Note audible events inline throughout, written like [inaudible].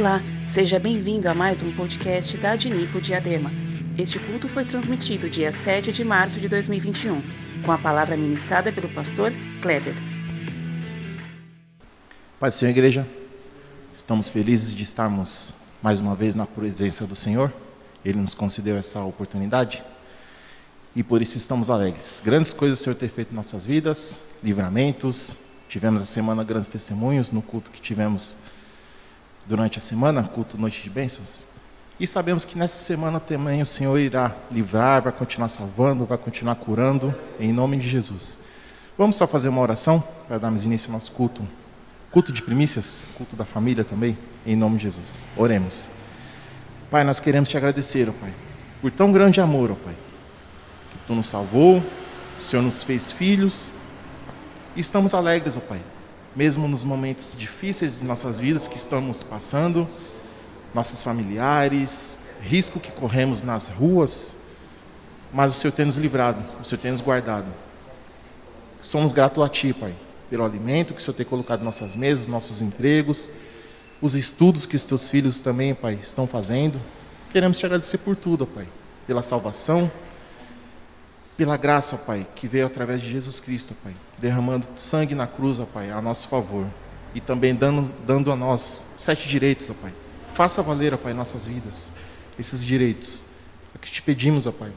Olá, seja bem-vindo a mais um podcast da Adnipo Diadema. Este culto foi transmitido dia 7 de março de 2021, com a palavra ministrada pelo pastor Kleber. Pai Senhor, igreja, estamos felizes de estarmos mais uma vez na presença do Senhor. Ele nos concedeu essa oportunidade e por isso estamos alegres. Grandes coisas o Senhor tem feito em nossas vidas, livramentos. Tivemos a semana grandes testemunhos no culto que tivemos durante a semana, culto Noite de Bênçãos. E sabemos que nessa semana também o Senhor irá livrar, vai continuar salvando, vai continuar curando, em nome de Jesus. Vamos só fazer uma oração para darmos início ao nosso culto. Culto de primícias, culto da família também, em nome de Jesus. Oremos. Pai, nós queremos te agradecer, ó Pai, por tão grande amor, ó Pai, que Tu nos salvou, o Senhor nos fez filhos, e estamos alegres, ó Pai, mesmo nos momentos difíceis de nossas vidas que estamos passando, nossos familiares, risco que corremos nas ruas, mas o Senhor tem nos livrado, o Senhor tem nos guardado. Somos gratos a Ti, Pai, pelo alimento que o Senhor tem colocado em nossas mesas, nossos empregos, os estudos que os Teus filhos também, Pai, estão fazendo. Queremos Te agradecer por tudo, Pai, pela salvação, pela graça, Pai, que veio através de Jesus Cristo, Pai, derramando sangue na cruz, Pai, a nosso favor, e também dando, dando a nós sete direitos, Pai. Faça valer, Pai, nossas vidas, esses direitos. É que te pedimos, Pai.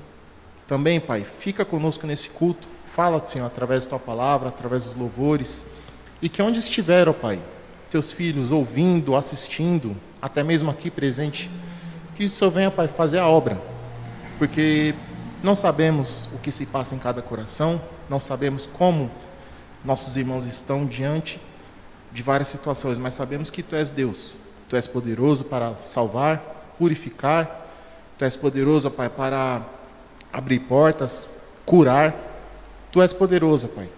Também, Pai, fica conosco nesse culto, fala, Senhor, através da Tua palavra, através dos louvores, e que onde estiver, Pai, Teus filhos ouvindo, assistindo, até mesmo aqui presente, que o Senhor venha, Pai, fazer a obra, porque não sabemos o que se passa em cada coração, não sabemos como nossos irmãos estão diante de várias situações, mas sabemos que Tu és Deus. Tu és poderoso para salvar, purificar. Tu és poderoso, Pai, para abrir portas, curar. Tu és poderoso, Pai.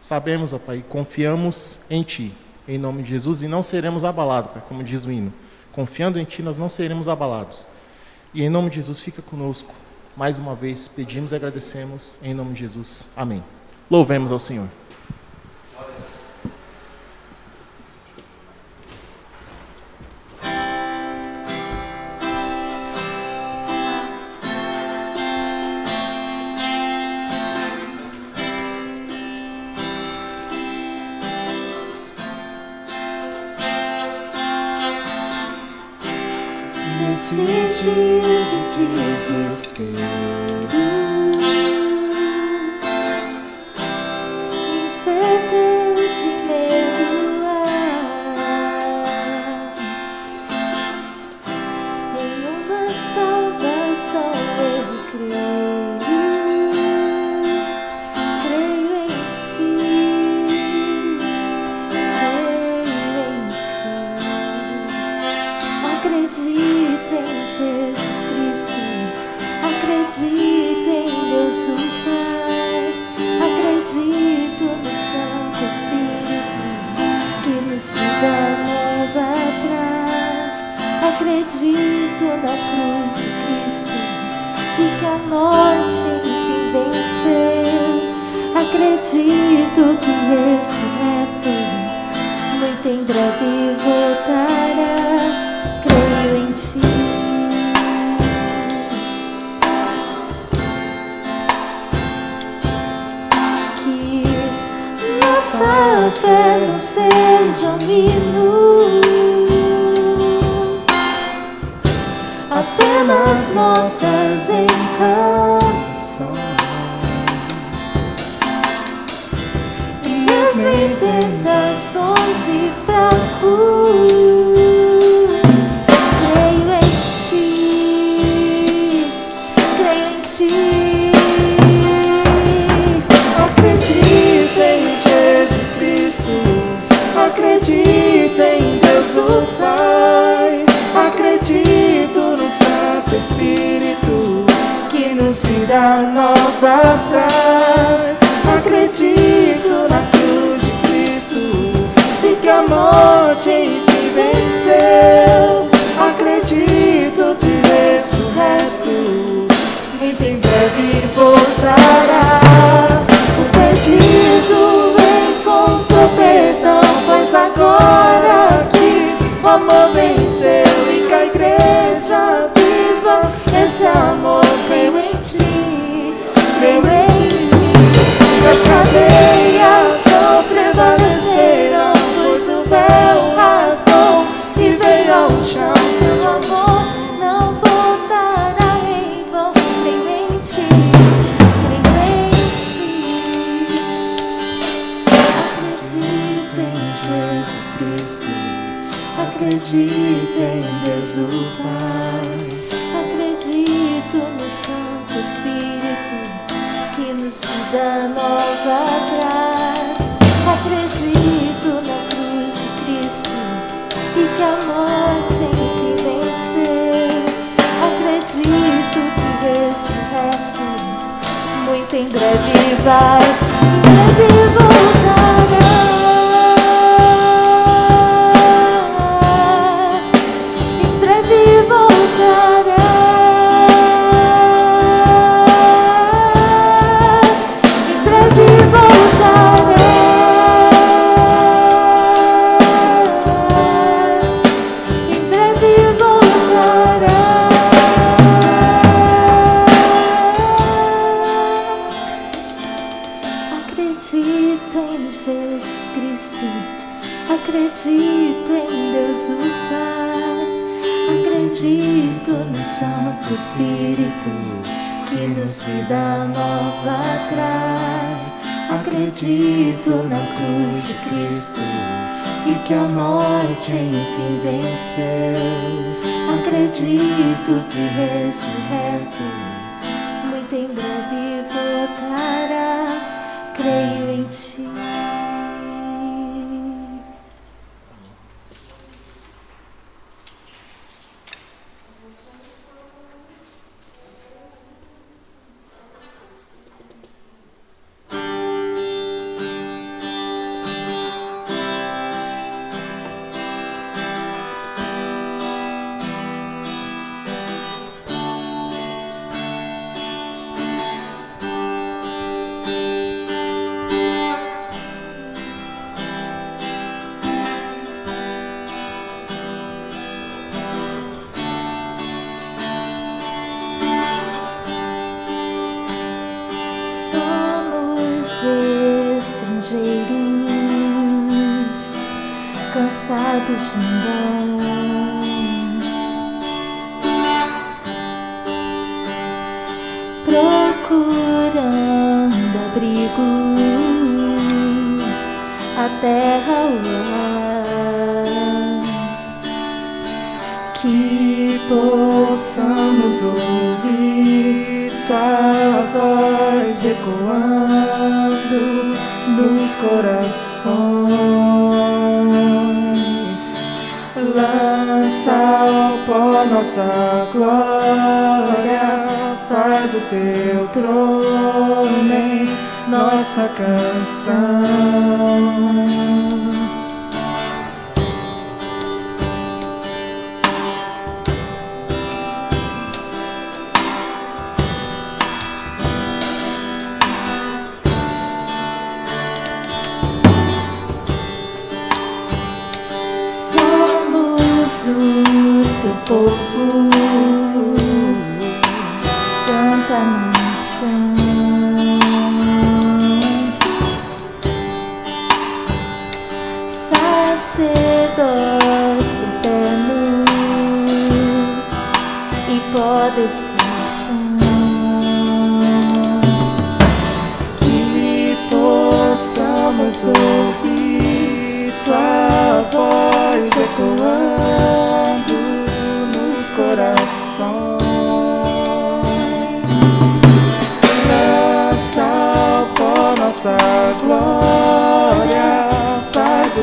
Sabemos, ó Pai, confiamos em Ti, em nome de Jesus, e não seremos abalados, Pai, como diz o hino. Confiando em Ti, nós não seremos abalados. E em nome de Jesus, fica conosco. Mais uma vez pedimos e agradecemos em nome de Jesus. Amém. Louvemos ao Senhor. Traz. Acredito na cruz de Cristo e que a morte enfim venceu. Acredito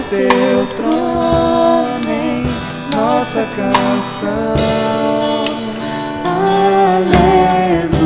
teu trono em nossa canção. Aleluia.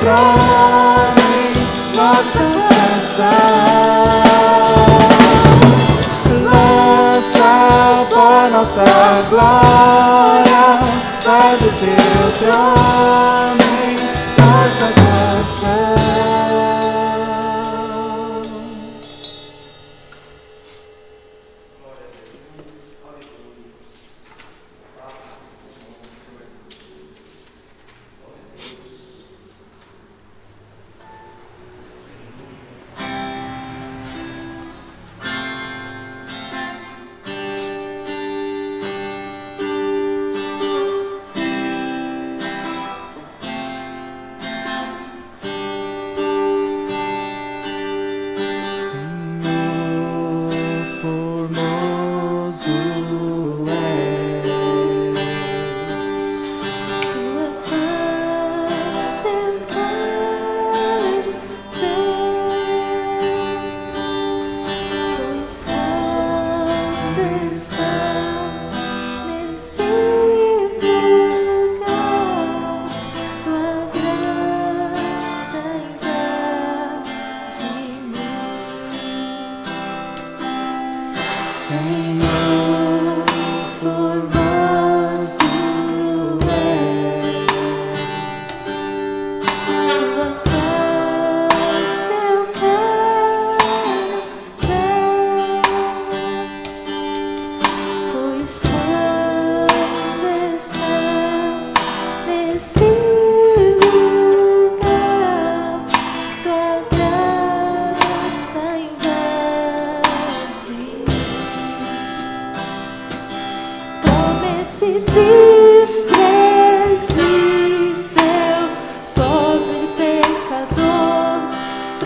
Trono em nossa canção.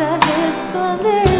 otra vez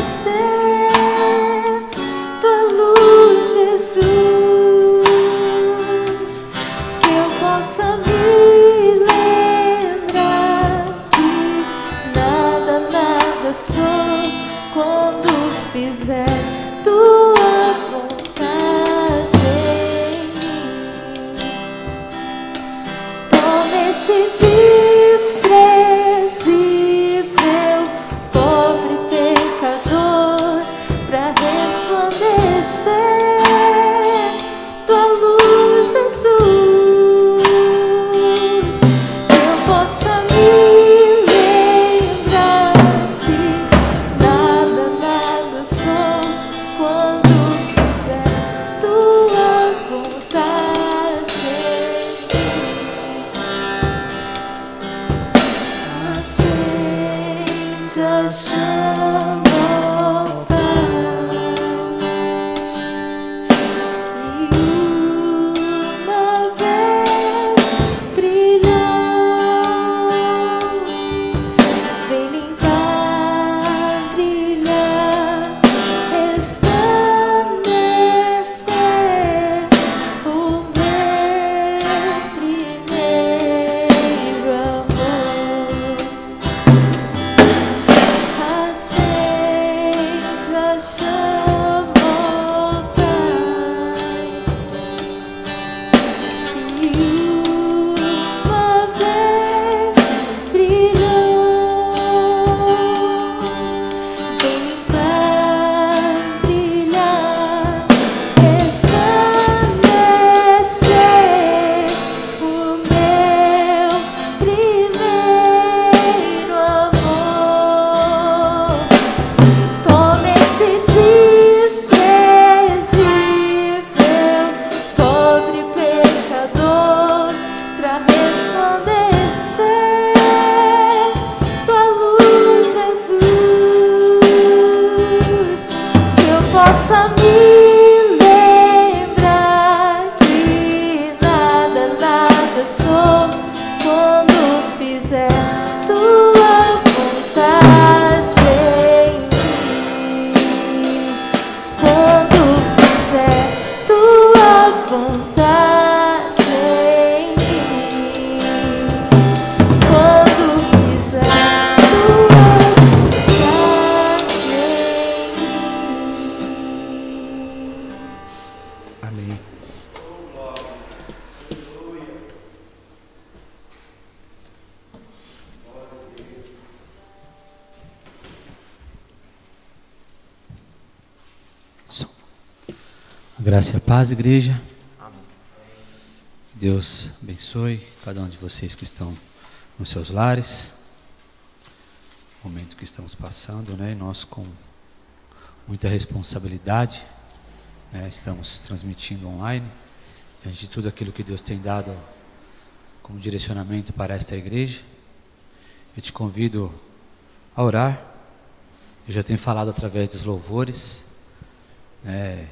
graça e a paz, igreja. Deus abençoe cada um de vocês que estão nos seus lares. Momento que estamos passando, né? Nós com muita responsabilidade, né? Estamos transmitindo online diante de tudo aquilo que Deus tem dado como direcionamento para esta igreja. Eu te convido a orar. Eu já tenho falado através dos louvores. É,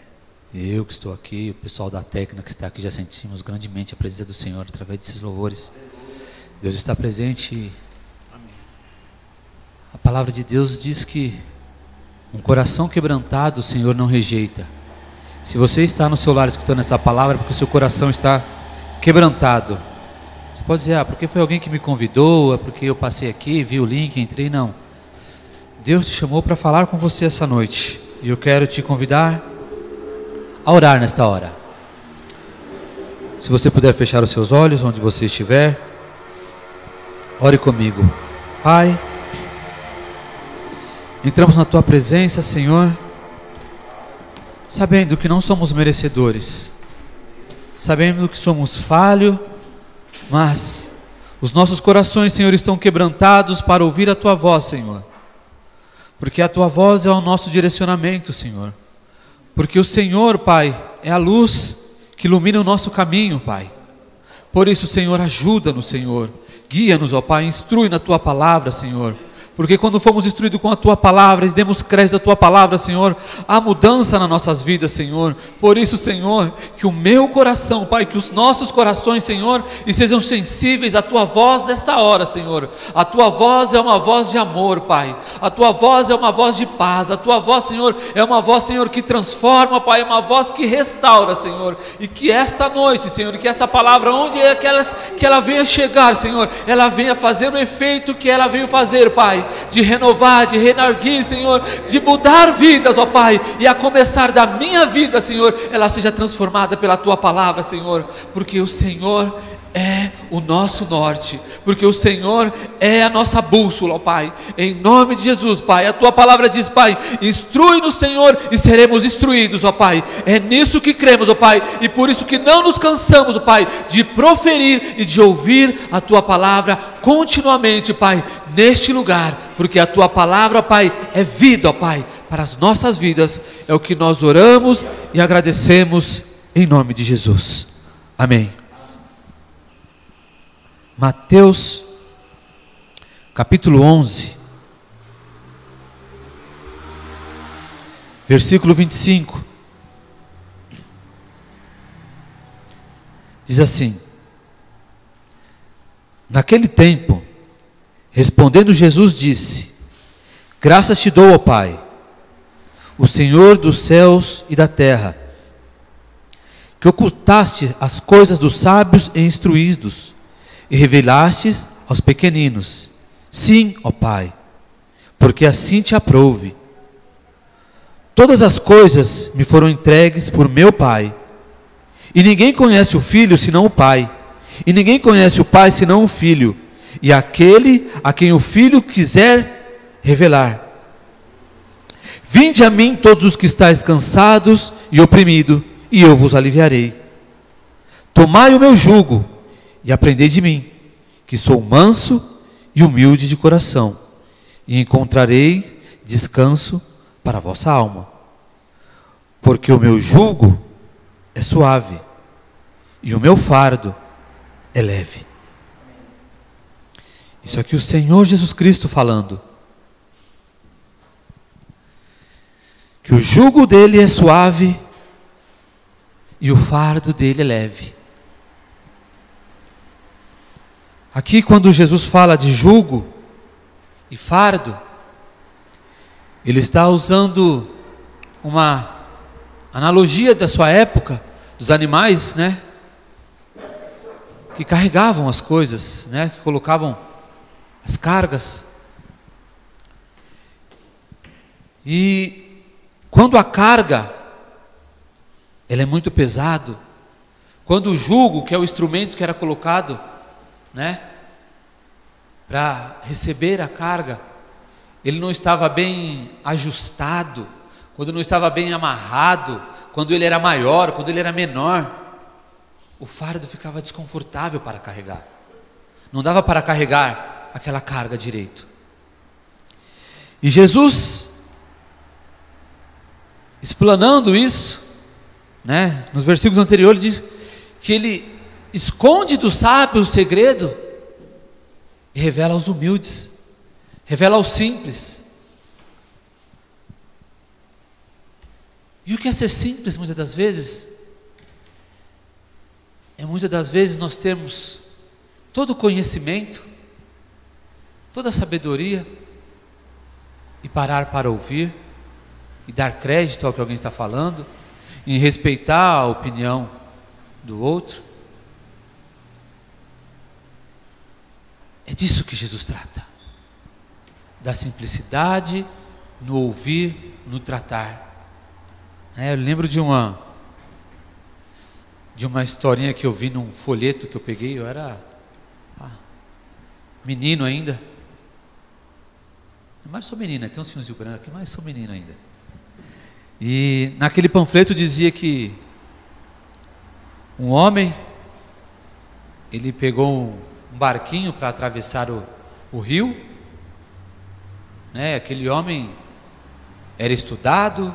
eu que estou aqui, o pessoal da técnica que está aqui, já sentimos grandemente a presença do Senhor através desses louvores. Deus está presente. A palavra de Deus diz que um coração quebrantado o Senhor não rejeita. Se você está no seu lar escutando essa palavra, é porque o seu coração está quebrantado. Você pode dizer, ah, porque foi alguém que me convidou, é porque eu passei aqui, vi o link, entrei. Não. Deus te chamou para falar com você essa noite. E eu quero te convidar a orar nesta hora. Se você puder fechar os seus olhos onde você estiver, ore comigo. Pai, entramos na tua presença, Senhor, sabendo que não somos merecedores, sabendo que somos falho, mas os nossos corações, Senhor, estão quebrantados para ouvir a tua voz, Senhor. Porque a tua voz é o nosso direcionamento, Senhor. Porque o Senhor, Pai, é a luz que ilumina o nosso caminho, Pai. Por isso, Senhor, ajuda-nos, Senhor. Guia-nos, ó Pai, instrui na tua palavra, Senhor. Porque quando fomos instruídos com a tua palavra e demos crédito à tua palavra, Senhor, há mudança nas nossas vidas, Senhor. Por isso, Senhor, que o meu coração, Pai, que os nossos corações, Senhor, e sejam sensíveis à tua voz nesta hora, Senhor. A tua voz é uma voz de amor, Pai. A tua voz é uma voz de paz. A tua voz, Senhor, é uma voz, Senhor, que transforma, Pai, é uma voz que restaura, Senhor. E que esta noite, Senhor, que essa palavra, onde é que ela, que ela venha chegar, Senhor, ela venha fazer o efeito que ela veio fazer, Pai de renovar, de renarguir, Senhor, de mudar vidas, ó Pai, e a começar da minha vida, Senhor, ela seja transformada pela tua palavra, Senhor, porque o Senhor é o nosso norte, porque o Senhor é a nossa bússola, ó Pai. Em nome de Jesus, Pai, a tua palavra diz, Pai, instrui-nos, Senhor, e seremos instruídos, ó Pai. É nisso que cremos, ó Pai, e por isso que não nos cansamos, ó Pai, de proferir e de ouvir a tua palavra continuamente, Pai, neste lugar, porque a tua palavra, Pai, é vida, ó Pai, para as nossas vidas. É o que nós oramos e agradecemos em nome de Jesus. Amém. Mateus, capítulo 11, versículo 25. Diz assim: Naquele tempo, respondendo Jesus, disse: Graças te dou, ó Pai, o Senhor dos céus e da terra, que ocultaste as coisas dos sábios e instruídos e revelastes aos pequeninos. Sim, ó Pai, porque assim te aprouve. Todas as coisas me foram entregues por meu Pai, e ninguém conhece o Filho senão o Pai, e ninguém conhece o Pai senão o Filho, e aquele a quem o Filho quiser revelar. Vinde a mim todos os que estáis cansados e oprimidos, e eu vos aliviarei. Tomai o meu jugo e aprendei de mim, que sou manso e humilde de coração, e encontrarei descanso para a vossa alma. Porque o meu jugo é suave e o meu fardo é leve. Isso aqui o Senhor Jesus Cristo falando. que o jugo dele é suave e o fardo dele é leve. Aqui, quando Jesus fala de jugo e fardo, ele está usando uma analogia da sua época, dos animais, né? Que carregavam as coisas, né? Que colocavam as cargas. E quando a carga ela é muito pesado, quando o jugo, que é o instrumento que era colocado, né, para receber a carga, ele não estava bem ajustado, quando não estava bem amarrado, quando ele era maior, quando ele era menor, o fardo ficava desconfortável para carregar. Não dava para carregar aquela carga direito. E Jesus, explanando isso, né, nos versículos anteriores, diz que ele esconde do sábio o segredo e revela aos humildes, revela aos simples. E o que é ser simples muitas das vezes? É muitas das vezes nós temos todo o conhecimento, toda a sabedoria, e parar para ouvir, e dar crédito ao que alguém está falando, e respeitar a opinião do outro. É disso que Jesus trata, da simplicidade no ouvir, no tratar. É, eu lembro de uma de uma historinha que eu vi num folheto que eu peguei, eu era ah, menino ainda. Mas sou menina, tem uns fiozinhos brancos aqui, mas sou menino ainda. E naquele panfleto dizia que um homem ele pegou um barquinho para atravessar o, o rio, né? Aquele homem era estudado,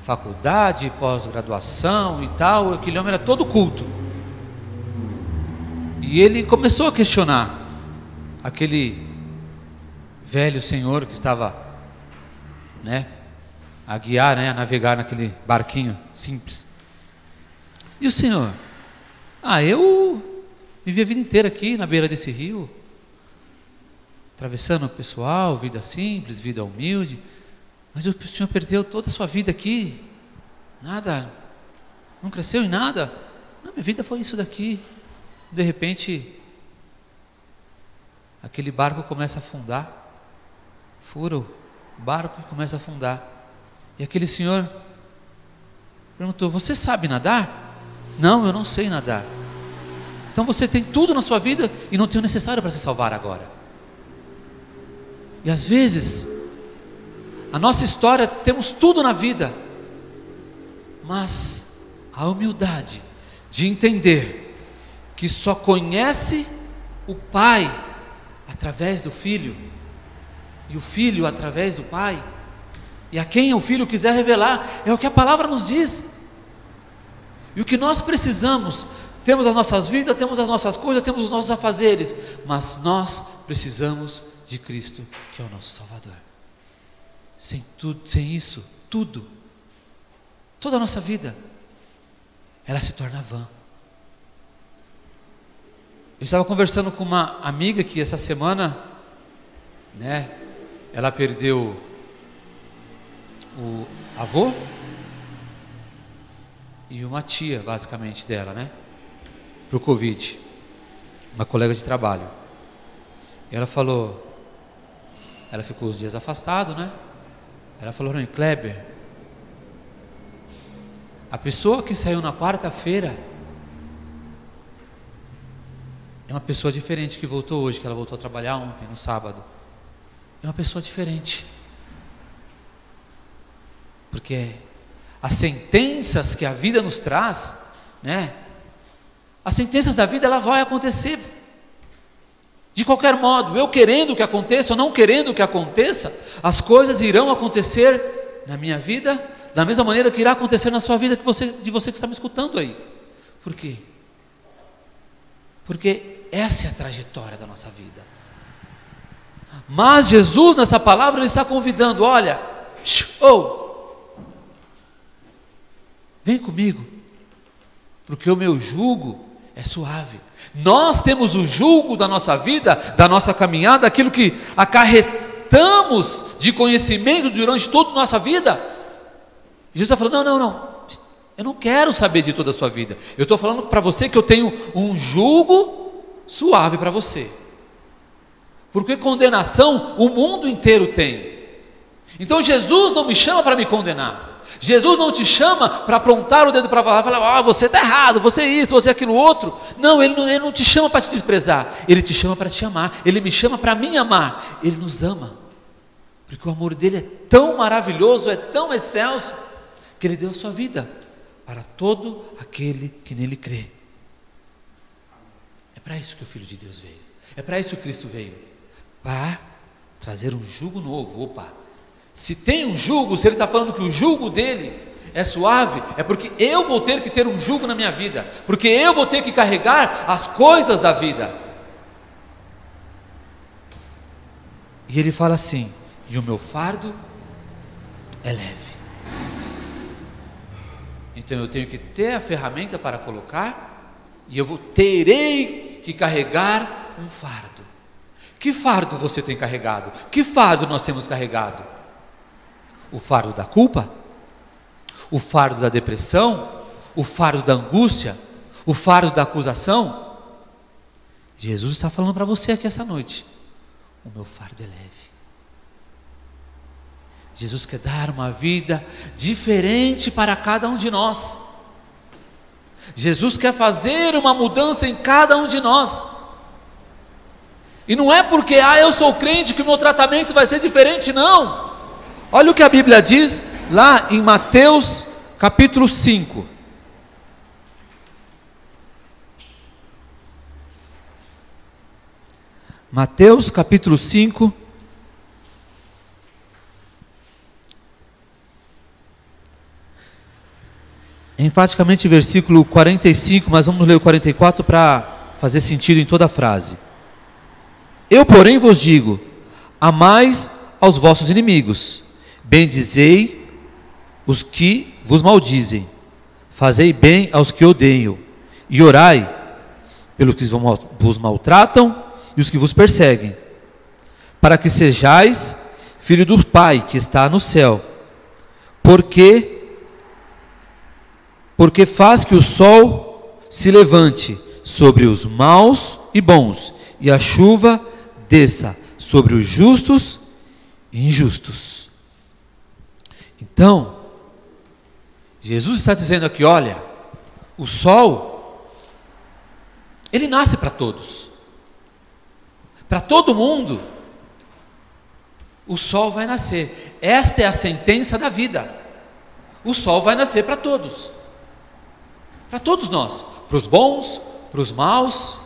faculdade, pós-graduação e tal, aquele homem era todo culto. E ele começou a questionar aquele velho senhor que estava, né, a guiar, né, a navegar naquele barquinho simples. E o senhor? Ah, eu vivi a vida inteira aqui na beira desse rio, atravessando o pessoal, vida simples, vida humilde. Mas o senhor perdeu toda a sua vida aqui, nada, não cresceu em nada. Não, minha vida foi isso daqui. De repente, aquele barco começa a afundar, fura o barco e começa a afundar. E aquele senhor perguntou: Você sabe nadar? Não, eu não sei nadar. Então você tem tudo na sua vida e não tem o necessário para se salvar agora. E às vezes, a nossa história, temos tudo na vida, mas a humildade de entender que só conhece o Pai através do Filho, e o Filho através do Pai, e a quem o Filho quiser revelar, é o que a palavra nos diz. E o que nós precisamos, temos as nossas vidas, temos as nossas coisas, temos os nossos afazeres, mas nós precisamos de Cristo, que é o nosso Salvador. Sem tudo, sem isso, tudo, toda a nossa vida, ela se torna vã. Eu estava conversando com uma amiga que essa semana, né, ela perdeu o avô e uma tia, basicamente, dela, né, para o Covid, uma colega de trabalho. E ela falou, ela ficou os dias afastado, né? Ela falou mim, Kleber, a pessoa que saiu na quarta-feira é uma pessoa diferente que voltou hoje, que ela voltou a trabalhar ontem, no sábado. É uma pessoa diferente. Porque as sentenças que a vida nos traz, né? As sentenças da vida ela vai acontecer de qualquer modo, eu querendo que aconteça ou não querendo que aconteça, as coisas irão acontecer na minha vida, da mesma maneira que irá acontecer na sua vida que você, de você que está me escutando aí. Por quê? Porque essa é a trajetória da nossa vida. Mas Jesus, nessa palavra, ele está convidando: olha, Oh! Vem comigo, porque o meu jugo é suave. Nós temos o jugo da nossa vida, da nossa caminhada, aquilo que acarretamos de conhecimento durante toda a nossa vida. Jesus está falando: não, não, não, eu não quero saber de toda a sua vida. Eu estou falando para você que eu tenho um jugo suave para você. Porque condenação o mundo inteiro tem. Então Jesus não me chama para me condenar. Jesus não te chama para apontar o dedo para falar, ah, você está errado, você é isso, você é aquilo outro. Não ele, não, ele não te chama para te desprezar, Ele te chama para te amar, Ele me chama para mim amar. Ele nos ama, porque o amor dele é tão maravilhoso, é tão excelso, que Ele deu a sua vida para todo aquele que nele crê. É para isso que o Filho de Deus veio, é para isso que Cristo veio para trazer um jugo novo. Opa, se tem um jugo, se ele está falando que o jugo dele é suave, é porque eu vou ter que ter um jugo na minha vida, porque eu vou ter que carregar as coisas da vida. E ele fala assim: e o meu fardo é leve. Então eu tenho que ter a ferramenta para colocar, e eu vou, terei que carregar um fardo. Que fardo você tem carregado? Que fardo nós temos carregado? O fardo da culpa? O fardo da depressão? O fardo da angústia? O fardo da acusação? Jesus está falando para você aqui essa noite: o meu fardo é leve. Jesus quer dar uma vida diferente para cada um de nós. Jesus quer fazer uma mudança em cada um de nós. E não é porque, ah, eu sou crente que o meu tratamento vai ser diferente, não. Olha o que a Bíblia diz lá em Mateus capítulo 5. Mateus capítulo 5. Enfaticamente versículo 45, mas vamos ler o 44 para fazer sentido em toda a frase. Eu, porém, vos digo: amais aos vossos inimigos, bendizei os que vos maldizem, fazei bem aos que odeiam, e orai pelos que vos maltratam e os que vos perseguem, para que sejais filho do Pai que está no céu, porque porque faz que o sol se levante sobre os maus e bons, e a chuva desça sobre os justos e injustos. Então, Jesus está dizendo aqui: olha, o sol, ele nasce para todos, para todo mundo, o sol vai nascer, esta é a sentença da vida. O sol vai nascer para todos, para todos nós, para os bons, para os maus,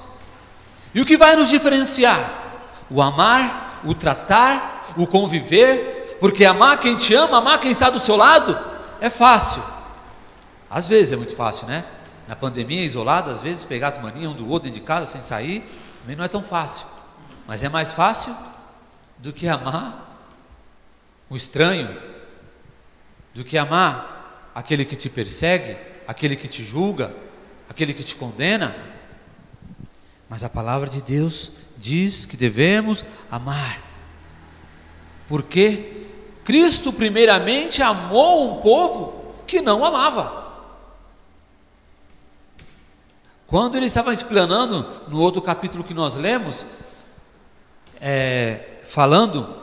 e o que vai nos diferenciar? O amar, o tratar, o conviver, porque amar quem te ama, amar quem está do seu lado, é fácil. Às vezes é muito fácil, né? Na pandemia, isolado, às vezes pegar as manias um do outro dentro de casa sem sair, também não é tão fácil. Mas é mais fácil do que amar o estranho, do que amar aquele que te persegue, aquele que te julga, aquele que te condena. Mas a palavra de Deus diz que devemos amar. Porque Cristo, primeiramente, amou um povo que não amava. Quando ele estava explanando no outro capítulo que nós lemos, é, falando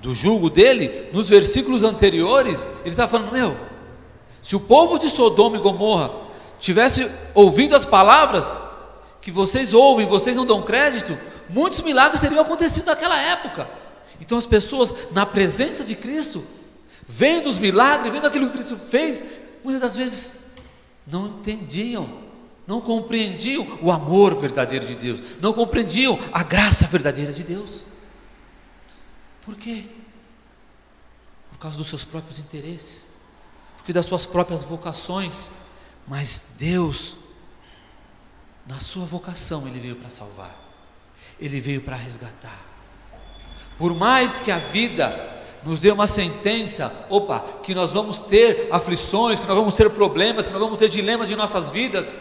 do julgo dele, nos versículos anteriores, ele está falando: Meu, se o povo de Sodoma e Gomorra tivesse ouvido as palavras que vocês ouvem, vocês não dão crédito, muitos milagres teriam acontecido naquela época. Então as pessoas, na presença de Cristo, vendo os milagres, vendo aquilo que Cristo fez, muitas das vezes não entendiam, não compreendiam o amor verdadeiro de Deus, não compreendiam a graça verdadeira de Deus. Por quê? Por causa dos seus próprios interesses, porque das suas próprias vocações. Mas Deus, na sua vocação, Ele veio para salvar. Ele veio para resgatar. Por mais que a vida nos dê uma sentença, opa, que nós vamos ter aflições, que nós vamos ter problemas, que nós vamos ter dilemas de nossas vidas.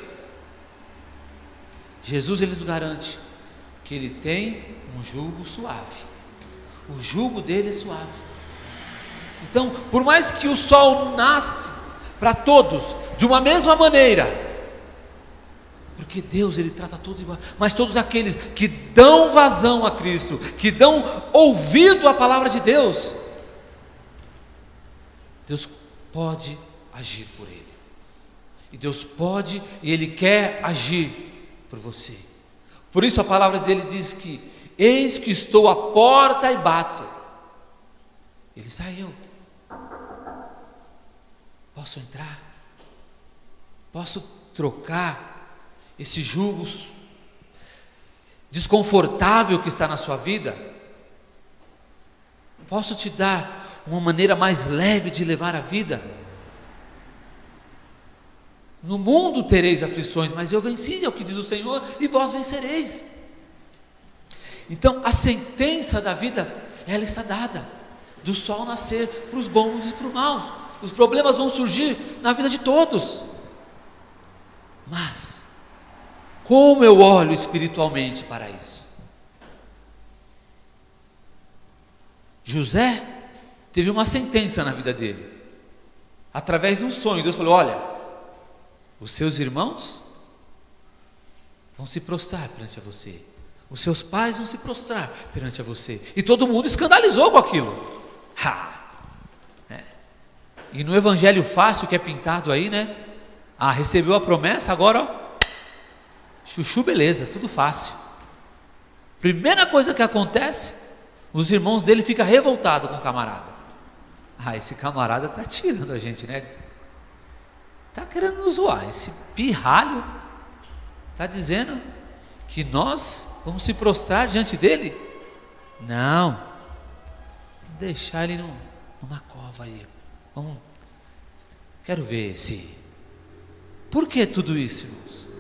Jesus ele nos garante que ele tem um jugo suave. O jugo dele é suave. Então, por mais que o sol nasce para todos de uma mesma maneira, porque Deus ele trata todos igual, mas todos aqueles que dão vazão a Cristo, que dão ouvido à palavra de Deus, Deus pode agir por ele. E Deus pode e ele quer agir por você. Por isso a palavra dele diz que eis que estou à porta e bato. Ele saiu. Posso entrar? Posso trocar esse jugo desconfortável que está na sua vida? Posso te dar uma maneira mais leve de levar a vida? No mundo tereis aflições, mas eu venci, é o que diz o Senhor, e vós vencereis. Então, a sentença da vida, ela está dada, do sol nascer para os bons e para os maus. Os problemas vão surgir na vida de todos. Mas, como eu olho espiritualmente para isso? José teve uma sentença na vida dele. Através de um sonho, Deus falou: Olha, os seus irmãos vão se prostrar perante a você. Os seus pais vão se prostrar perante a você. E todo mundo escandalizou com aquilo. Ha! E no evangelho fácil que é pintado aí, né? Ah, recebeu a promessa, agora, ó, chuchu, beleza, tudo fácil. Primeira coisa que acontece, os irmãos dele ficam revoltados com o camarada. Ah, esse camarada tá tirando a gente, né? Tá querendo nos zoar. Esse pirralho tá dizendo que nós vamos se prostrar diante dele? Não. Deixar ele numa cova aí. Vamos. Quero ver se. Por que tudo isso, irmãos?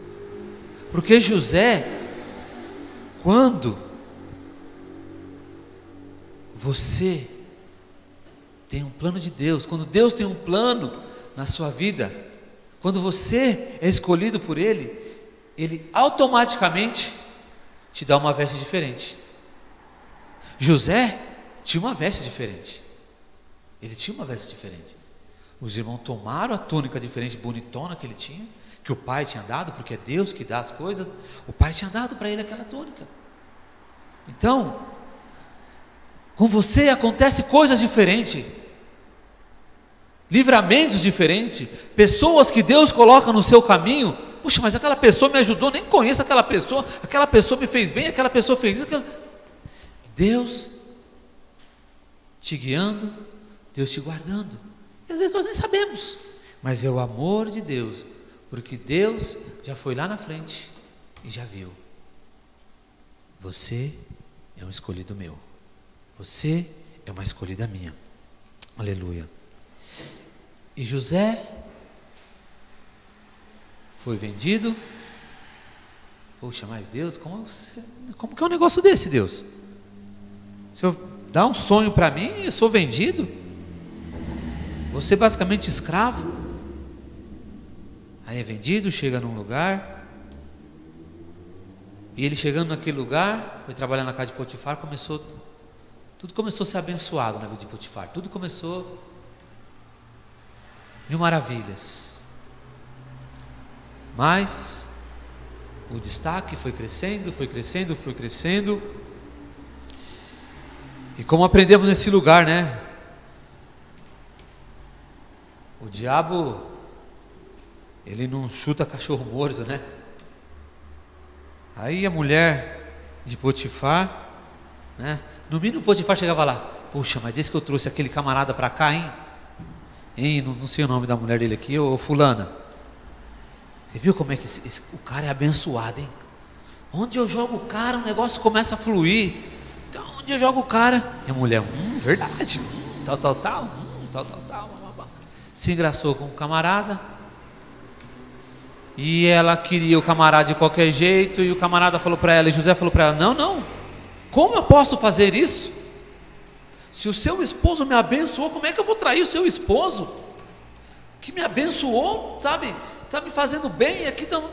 Porque José, quando você tem um plano de Deus, quando Deus tem um plano na sua vida, quando você é escolhido por Ele, Ele automaticamente te dá uma veste diferente. José tinha uma veste diferente. Ele tinha uma veste diferente. Os irmãos tomaram a túnica diferente, bonitona que ele tinha, que o pai tinha dado, porque é Deus que dá as coisas. O pai tinha dado para ele aquela túnica. Então, com você acontece coisas diferentes, livramentos diferentes, pessoas que Deus coloca no seu caminho. Puxa, mas aquela pessoa me ajudou, nem conheço aquela pessoa, aquela pessoa me fez bem, aquela pessoa fez isso. Aquela... Deus te guiando, Deus te guardando. E às vezes nós nem sabemos, mas é o amor de Deus, porque Deus já foi lá na frente e já viu. Você é um escolhido meu, você é uma escolhida minha. Aleluia. E José foi vendido. Poxa, mas Deus, como, como que é um negócio desse, Deus? Se eu dá um sonho para mim, eu sou vendido. Você basicamente escravo. Aí é vendido, chega num lugar. E ele chegando naquele lugar, foi trabalhar na casa de Potifar, começou tudo começou a ser abençoado na vida de Potifar. Tudo começou mil maravilhas. Mas o destaque foi crescendo, foi crescendo, foi crescendo. E como aprendemos nesse lugar, né? O diabo, ele não chuta cachorro morto, né? Aí a mulher de Potifar, né? No mínimo Potifar chegava lá, puxa, mas desde que eu trouxe aquele camarada para cá, hein? Hein, não, não, sei o nome da mulher dele aqui, ô fulana. Você viu como é que esse, esse, o cara é abençoado, hein? Onde eu jogo o cara, o negócio começa a fluir onde eu jogo o cara? E a mulher, hum, verdade, hum, tal, tal, tal, hum, tal, tal, tal. Se engraçou com o camarada. E ela queria o camarada de qualquer jeito. E o camarada falou para ela, e José falou para ela: Não, não, como eu posso fazer isso? Se o seu esposo me abençoou, como é que eu vou trair o seu esposo? Que me abençoou, sabe? Está me fazendo bem, aqui não.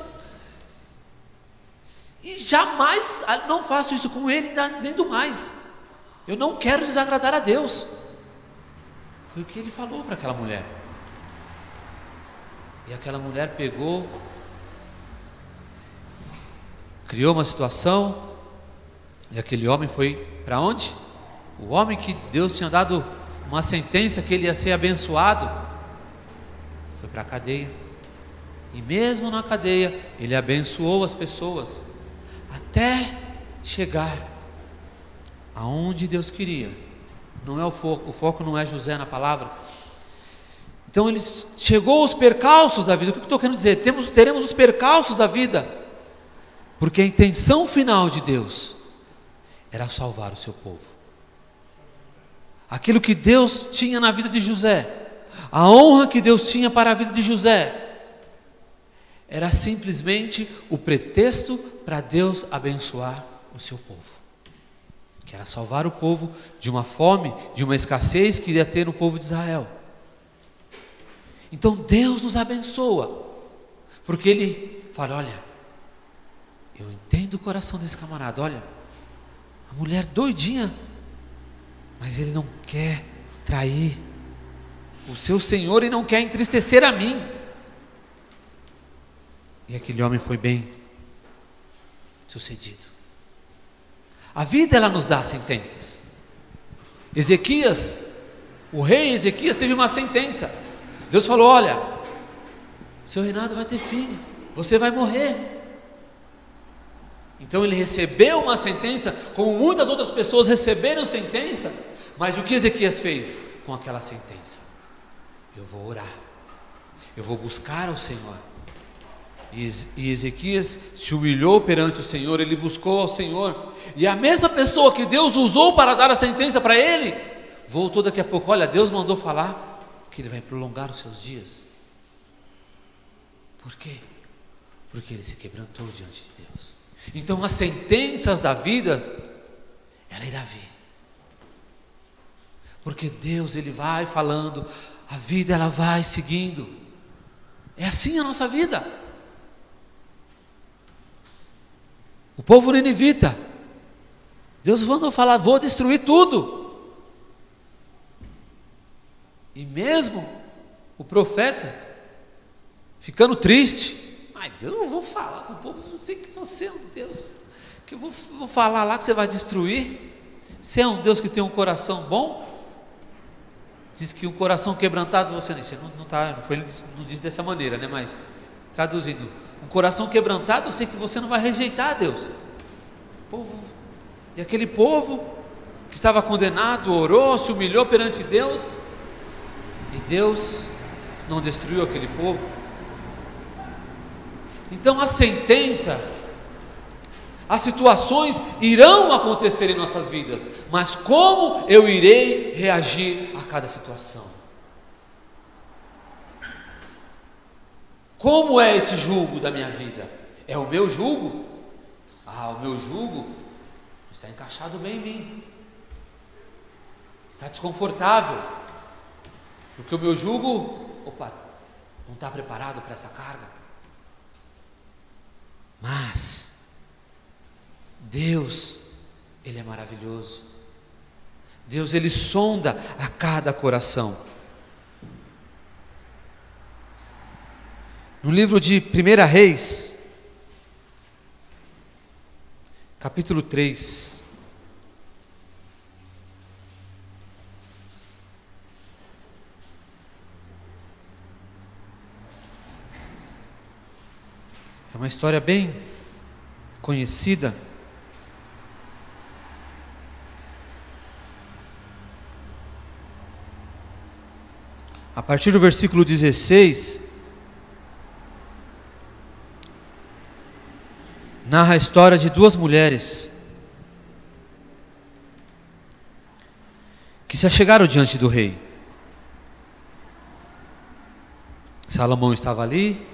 E jamais ah, não faço isso com ele, nem do mais. Eu não quero desagradar a Deus. Foi o que ele falou para aquela mulher. E aquela mulher pegou, criou uma situação, e aquele homem foi para onde? O homem que Deus tinha dado uma sentença que ele ia ser abençoado, foi para a cadeia. E mesmo na cadeia, ele abençoou as pessoas, até chegar aonde Deus queria. Não é o foco, o foco não é José na palavra. Então ele chegou aos percalços da vida. O que eu estou querendo dizer? Temos, teremos os percalços da vida, porque a intenção final de Deus era salvar o seu povo. Aquilo que Deus tinha na vida de José, a honra que Deus tinha para a vida de José, era simplesmente o pretexto para Deus abençoar o seu povo. Que era salvar o povo de uma fome, de uma escassez que iria ter no povo de Israel. Então Deus nos abençoa, porque Ele fala: olha, eu entendo o coração desse camarada, olha, a mulher doidinha, mas ele não quer trair o seu Senhor e não quer entristecer a mim. E aquele homem foi bem sucedido. A vida ela nos dá sentenças. Ezequias, o rei Ezequias teve uma sentença. Deus falou: Olha, seu reinado vai ter fim, você vai morrer. Então ele recebeu uma sentença, como muitas outras pessoas receberam sentença, mas o que Ezequias fez com aquela sentença? Eu vou orar, eu vou buscar ao Senhor. E Ezequias se humilhou perante o Senhor, ele buscou ao Senhor, e a mesma pessoa que Deus usou para dar a sentença para ele, voltou daqui a pouco: olha, Deus mandou falar que ele vai prolongar os seus dias. Por quê? Porque ele se quebrantou diante de Deus. Então as sentenças da vida, ela irá vir. Porque Deus, Ele vai falando, a vida ela vai seguindo. É assim a nossa vida. O povo ninivita, Deus mandou falar: vou destruir tudo. E mesmo o profeta, ficando triste, Ai, Deus, não vou falar com o povo, eu sei que você é um Deus, que eu vou, vou falar lá que você vai destruir. Você é um Deus que tem um coração bom? Diz que um coração quebrantado, você, você não, não, tá, não, foi, não diz dessa maneira, né? Mas traduzido, um coração quebrantado, eu sei que você não vai rejeitar Deus. povo, e aquele povo que estava condenado, orou, se humilhou perante Deus, e Deus não destruiu aquele povo. Então as sentenças, as situações irão acontecer em nossas vidas, mas como eu irei reagir a cada situação? Como é esse julgo da minha vida? É o meu julgo? Ah, o meu julgo está encaixado bem em mim, está desconfortável, porque o meu julgo, opa, não está preparado para essa carga. Mas Deus, ele é maravilhoso. Deus ele sonda a cada coração. No livro de 1 Reis, capítulo 3, uma história bem conhecida. A partir do versículo 16, narra a história de duas mulheres que se achegaram diante do rei. Salomão estava ali,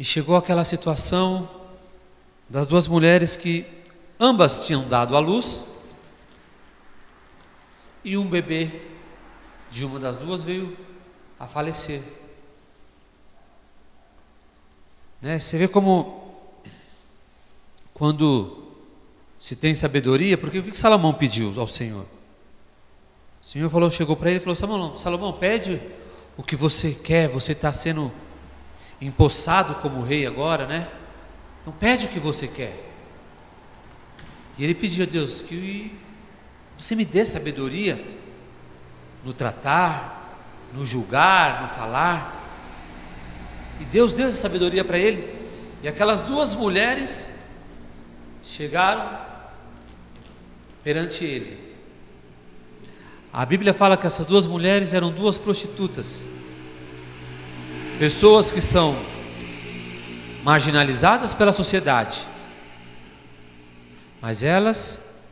E chegou aquela situação das duas mulheres que ambas tinham dado à luz, e um bebê de uma das duas veio a falecer. Né? Você vê como quando se tem sabedoria, porque o que Salomão pediu ao Senhor? O Senhor falou, chegou para ele e falou: Salomão, Salomão, pede o que você quer, você está sendo empossado como rei agora, né? Então pede o que você quer. E ele pediu a Deus que você me dê sabedoria no tratar, no julgar, no falar. E Deus deu essa sabedoria para ele. E aquelas duas mulheres chegaram perante ele. A Bíblia fala que essas duas mulheres eram duas prostitutas, pessoas que são marginalizadas pela sociedade, mas elas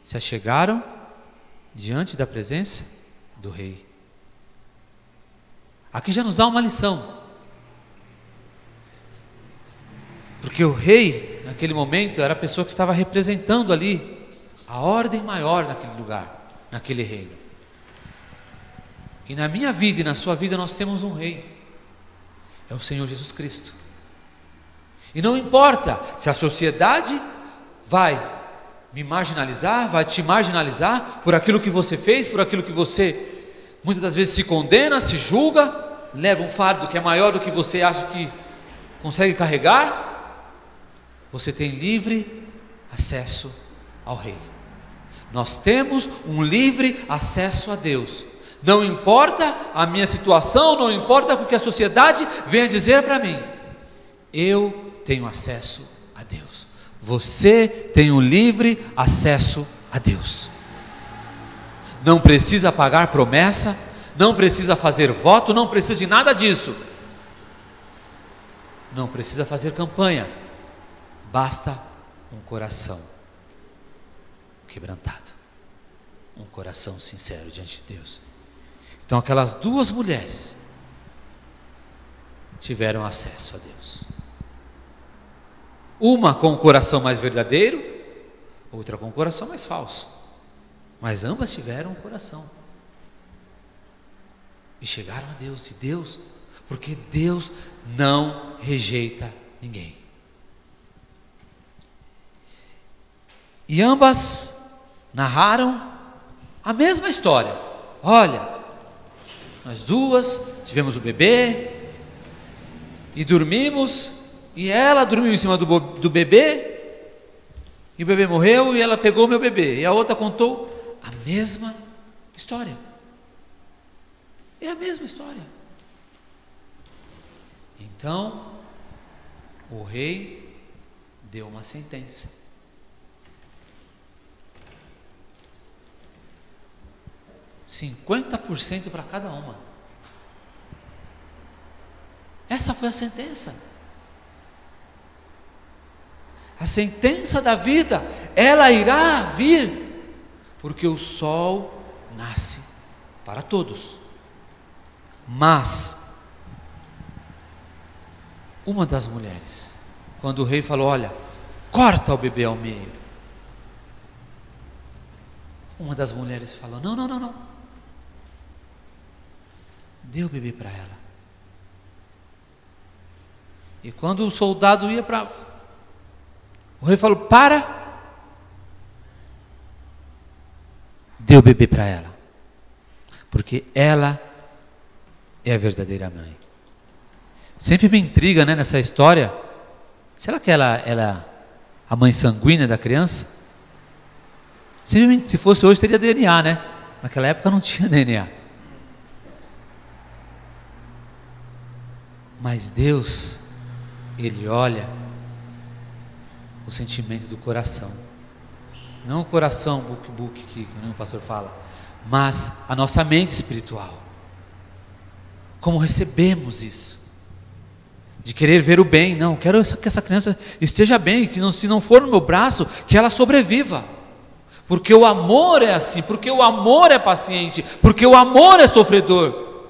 se achegaram diante da presença do Rei. Aqui já nos dá uma lição, porque o Rei, naquele momento, era a pessoa que estava representando ali a ordem maior naquele lugar naquele reino. E na minha vida e na sua vida nós temos um rei. É o Senhor Jesus Cristo. E não importa se a sociedade vai me marginalizar, vai te marginalizar por aquilo que você fez, por aquilo que você muitas das vezes se condena, se julga, leva um fardo que é maior do que você acha que consegue carregar. Você tem livre acesso ao Rei. Nós temos um livre acesso a Deus. Não importa a minha situação, não importa o que a sociedade venha dizer para mim, eu tenho acesso a Deus. Você tem um livre acesso a Deus. Não precisa pagar promessa, não precisa fazer voto, não precisa de nada disso. Não precisa fazer campanha, basta um coração quebrantado, um coração sincero diante de Deus. Então, aquelas duas mulheres tiveram acesso a Deus. Uma com o coração mais verdadeiro, outra com o coração mais falso. Mas ambas tiveram o coração. E chegaram a Deus. E Deus, porque Deus não rejeita ninguém. E ambas narraram a mesma história. Olha, nós duas tivemos o bebê e dormimos, e ela dormiu em cima do, do bebê, e o bebê morreu e ela pegou meu bebê. E a outra contou a mesma história. É a mesma história. Então, o rei deu uma sentença. 50% para cada uma. Essa foi a sentença. A sentença da vida, ela irá vir, porque o sol nasce para todos. Mas, uma das mulheres, quando o rei falou: Olha, corta o bebê ao meio. Uma das mulheres falou: Não, não, não, não. O bebê para ela. E quando o soldado ia para. O rei falou: Para. O bebê para ela. Porque ela é a verdadeira mãe. Sempre me intriga né, nessa história. Será que ela, ela é a mãe sanguínea da criança? Se fosse hoje, teria DNA, né? Naquela época não tinha DNA. Mas Deus, Ele olha o sentimento do coração. Não o coração book book que, que o pastor fala, mas a nossa mente espiritual. Como recebemos isso? De querer ver o bem, não, quero que essa criança esteja bem, que não, se não for no meu braço, que ela sobreviva. Porque o amor é assim, porque o amor é paciente, porque o amor é sofredor.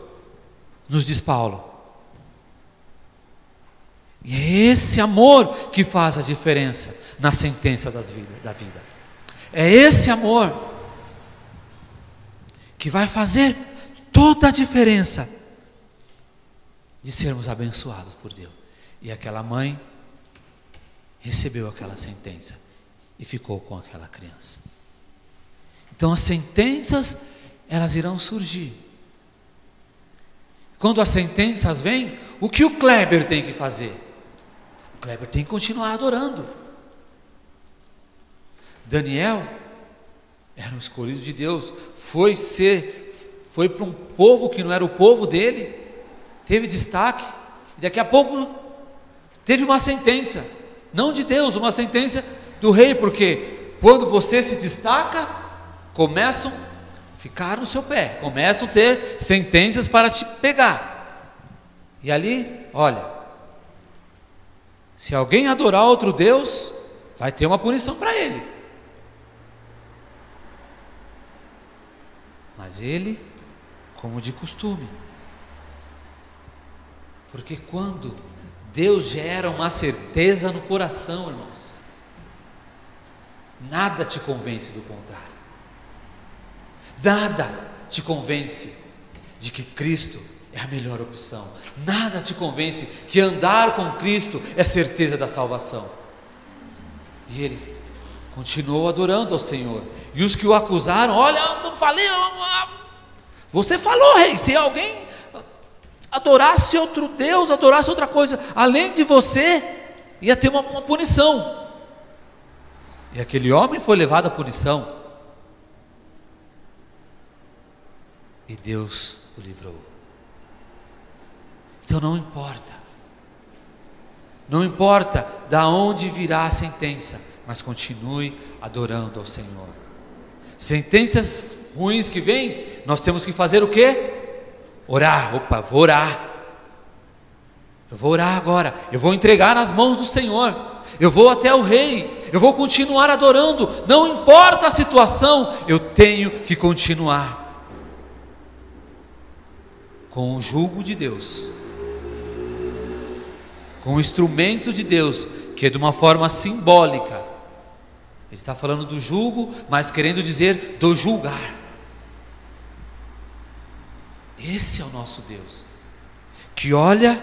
Nos diz Paulo. E é esse amor que faz a diferença na sentença das da vida. É esse amor. que vai fazer toda a diferença de sermos abençoados por Deus. E aquela mãe recebeu aquela sentença e ficou com aquela criança. Então as sentenças, elas irão surgir. Quando as sentenças vêm, o que o Kleber tem que fazer? Kleber tem que continuar adorando. Daniel era um escolhido de Deus, foi ser, foi para um povo que não era o povo dele, teve destaque, e daqui a pouco teve uma sentença, não de Deus, uma sentença do rei, porque quando você se destaca, começam a ficar no seu pé, começam a ter sentenças para te pegar. E ali, olha, se alguém adorar outro Deus, vai ter uma punição para ele. Mas ele, como de costume, porque quando Deus gera uma certeza no coração, irmãos, nada te convence do contrário. Nada te convence de que Cristo é a melhor opção. Nada te convence que andar com Cristo é certeza da salvação. E ele continuou adorando ao Senhor. E os que o acusaram, olha, eu falei, você falou, rei, se alguém adorasse outro Deus, adorasse outra coisa, além de você, ia ter uma, uma punição. E aquele homem foi levado à punição. E Deus o livrou. Então não importa. Não importa da onde virá a sentença, mas continue adorando ao Senhor. Sentenças ruins que vêm, nós temos que fazer o quê? Orar, opa, vou orar. Eu vou orar agora, eu vou entregar nas mãos do Senhor. Eu vou até o rei, eu vou continuar adorando, não importa a situação, eu tenho que continuar com o jugo de Deus, com o instrumento de Deus, que é de uma forma simbólica. Ele está falando do jugo, mas querendo dizer do julgar. Esse é o nosso Deus, que olha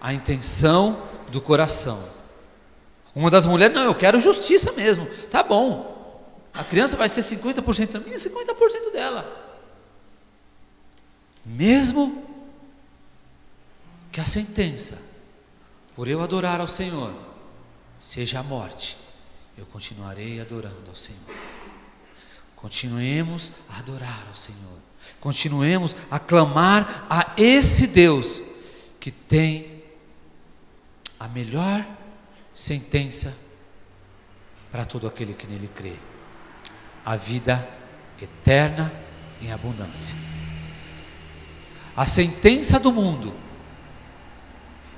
a intenção do coração. Uma das mulheres, não, eu quero justiça mesmo. Tá bom. A criança vai ser 50% da minha, 50% dela. Mesmo que a sentença por eu adorar ao Senhor seja a morte, eu continuarei adorando ao Senhor. Continuemos a adorar ao Senhor. Continuemos a clamar a esse Deus que tem a melhor sentença para todo aquele que nele crê: a vida eterna em abundância. A sentença do mundo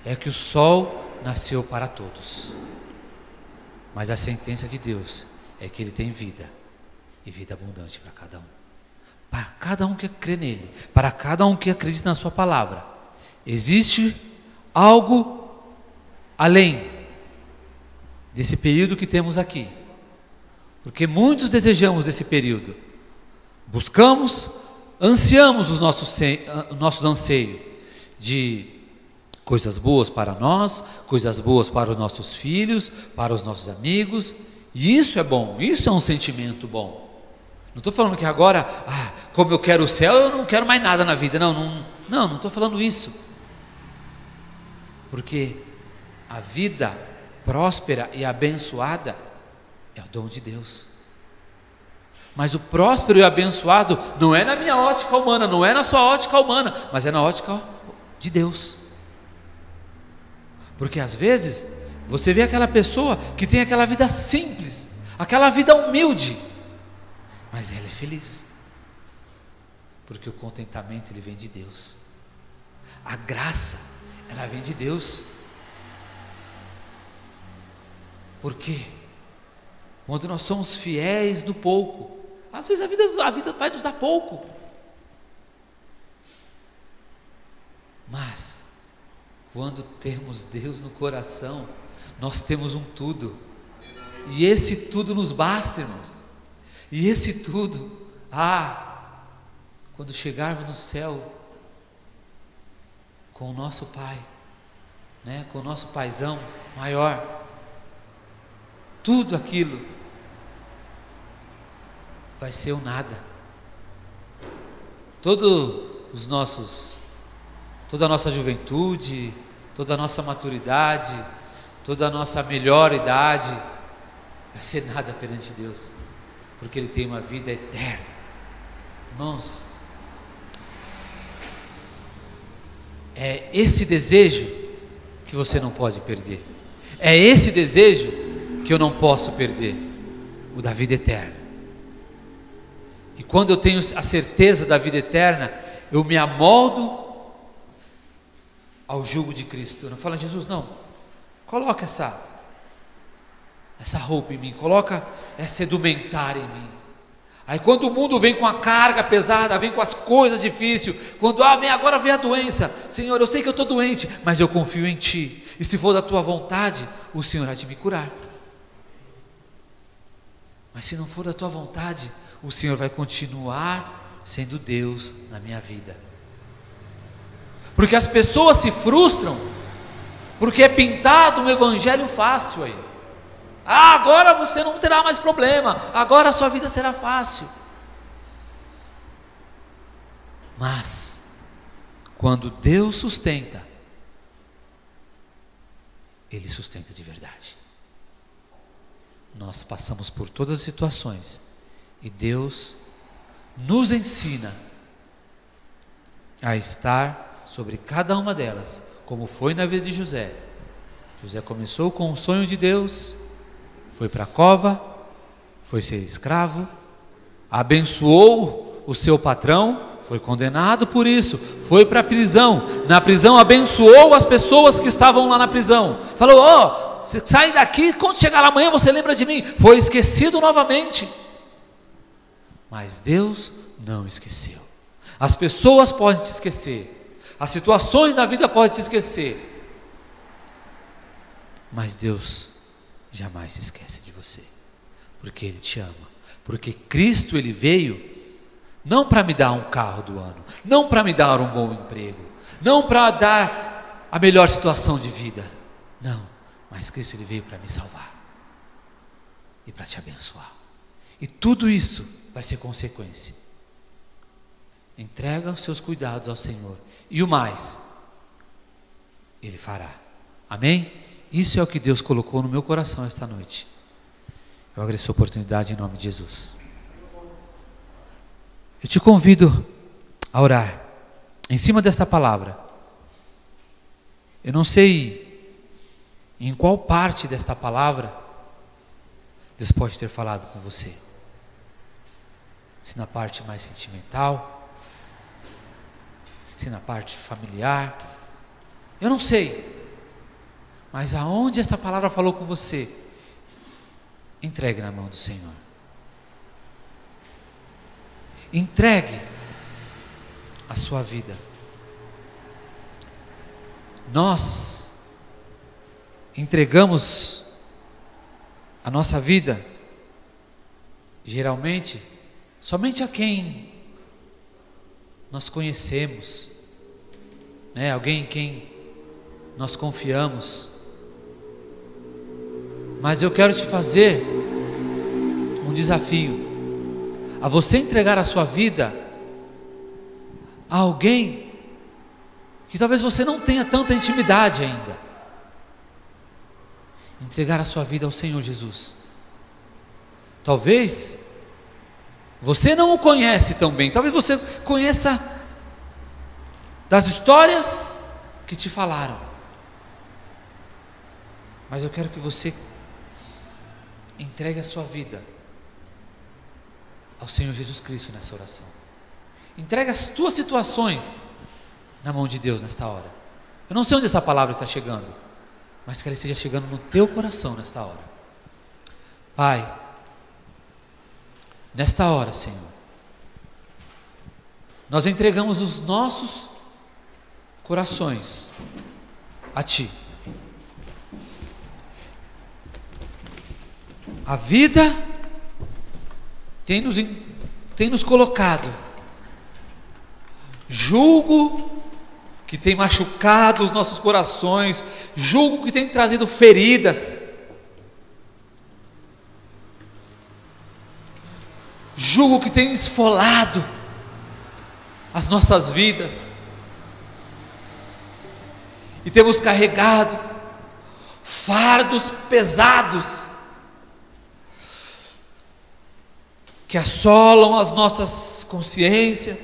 é que o sol nasceu para todos, mas a sentença de Deus é que ele tem vida e vida abundante para cada um. Para cada um que crê nele, para cada um que acredita na Sua palavra. Existe algo além desse período que temos aqui, porque muitos desejamos esse período, buscamos, ansiamos os nossos, nossos anseios de coisas boas para nós, coisas boas para os nossos filhos, para os nossos amigos, e isso é bom, isso é um sentimento bom. Não estou falando que agora, ah, como eu quero o céu, eu não quero mais nada na vida. Não, não, não, não estou falando isso. Porque a vida próspera e abençoada é o dom de Deus. Mas o próspero e abençoado não é na minha ótica humana, não é na sua ótica humana, mas é na ótica de Deus. Porque às vezes você vê aquela pessoa que tem aquela vida simples, aquela vida humilde, mas ela é feliz. Porque o contentamento ele vem de Deus. A graça, ela vem de Deus. Por quê? Quando nós somos fiéis no pouco, às vezes a vida, a vida vai nos dar pouco. Mas, quando temos Deus no coração, nós temos um tudo. E esse tudo nos basta, irmãos. E esse tudo, ah, quando chegarmos no céu com o nosso Pai, né, com o nosso Paizão maior, tudo aquilo vai ser o nada. Todos os nossos, toda a nossa juventude, toda a nossa maturidade, toda a nossa melhor idade, vai ser nada perante Deus, porque Ele tem uma vida eterna. Irmãos, é esse desejo que você não pode perder, é esse desejo que eu não posso perder, o da vida eterna. E quando eu tenho a certeza da vida eterna, eu me amoldo ao jugo de Cristo. Não falo, Jesus, não, coloca essa essa roupa em mim, coloca essa edumentária em mim. Aí quando o mundo vem com a carga pesada, vem com as coisas difíceis, quando ah, vem agora vem a doença, Senhor, eu sei que eu estou doente, mas eu confio em Ti. E se for da Tua vontade, o Senhor há de me curar. Mas se não for da Tua vontade, o Senhor vai continuar sendo Deus na minha vida. Porque as pessoas se frustram, porque é pintado um evangelho fácil aí. Ah, agora você não terá mais problema, agora a sua vida será fácil. Mas, quando Deus sustenta, Ele sustenta de verdade. Nós passamos por todas as situações e Deus nos ensina a estar sobre cada uma delas, como foi na vida de José. José começou com o sonho de Deus, foi para a cova, foi ser escravo, abençoou o seu patrão, foi condenado por isso, foi para a prisão. Na prisão abençoou as pessoas que estavam lá na prisão. Falou: "Ó, oh, sai daqui, quando chegar lá amanhã você lembra de mim". Foi esquecido novamente. Mas Deus não esqueceu. As pessoas podem te esquecer. As situações da vida podem te esquecer. Mas Deus jamais se esquece de você, porque Ele te ama, porque Cristo Ele veio não para me dar um carro do ano, não para me dar um bom emprego, não para dar a melhor situação de vida, não, mas Cristo Ele veio para me salvar e para te abençoar, e tudo isso vai ser consequência. Entrega os seus cuidados ao Senhor, e o mais, Ele fará. Amém? Isso é o que Deus colocou no meu coração esta noite. Eu agradeço a oportunidade em nome de Jesus. Eu te convido a orar em cima desta palavra. Eu não sei em qual parte desta palavra Deus pode ter falado com você. Se na parte mais sentimental, se na parte familiar, eu não sei. Mas aonde essa palavra falou com você, entregue na mão do Senhor. Entregue a sua vida. Nós entregamos a nossa vida, geralmente, somente a quem nós conhecemos, né? alguém em quem nós confiamos. Mas eu quero te fazer um desafio a você entregar a sua vida a alguém que talvez você não tenha tanta intimidade ainda. Entregar a sua vida ao Senhor Jesus. Talvez você não o conhece tão bem, talvez você conheça das histórias que te falaram. Mas eu quero que você Entregue a sua vida ao Senhor Jesus Cristo nessa oração. Entregue as tuas situações na mão de Deus nesta hora. Eu não sei onde essa palavra está chegando, mas que ela esteja chegando no teu coração nesta hora. Pai, nesta hora, Senhor, nós entregamos os nossos corações a Ti. A vida tem nos, tem nos colocado Julgo que tem machucado os nossos corações, julgo que tem trazido feridas. Julgo que tem esfolado as nossas vidas. E temos carregado fardos pesados que assolam as nossas consciências,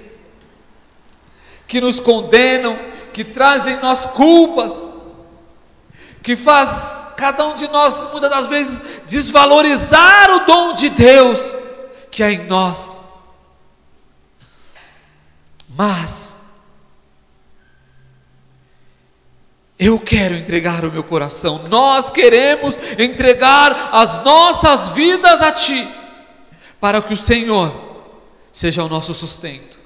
que nos condenam, que trazem nós culpas, que faz cada um de nós muitas das vezes desvalorizar o dom de Deus que há em nós. Mas eu quero entregar o meu coração, nós queremos entregar as nossas vidas a Ti, para que o Senhor seja o nosso sustento.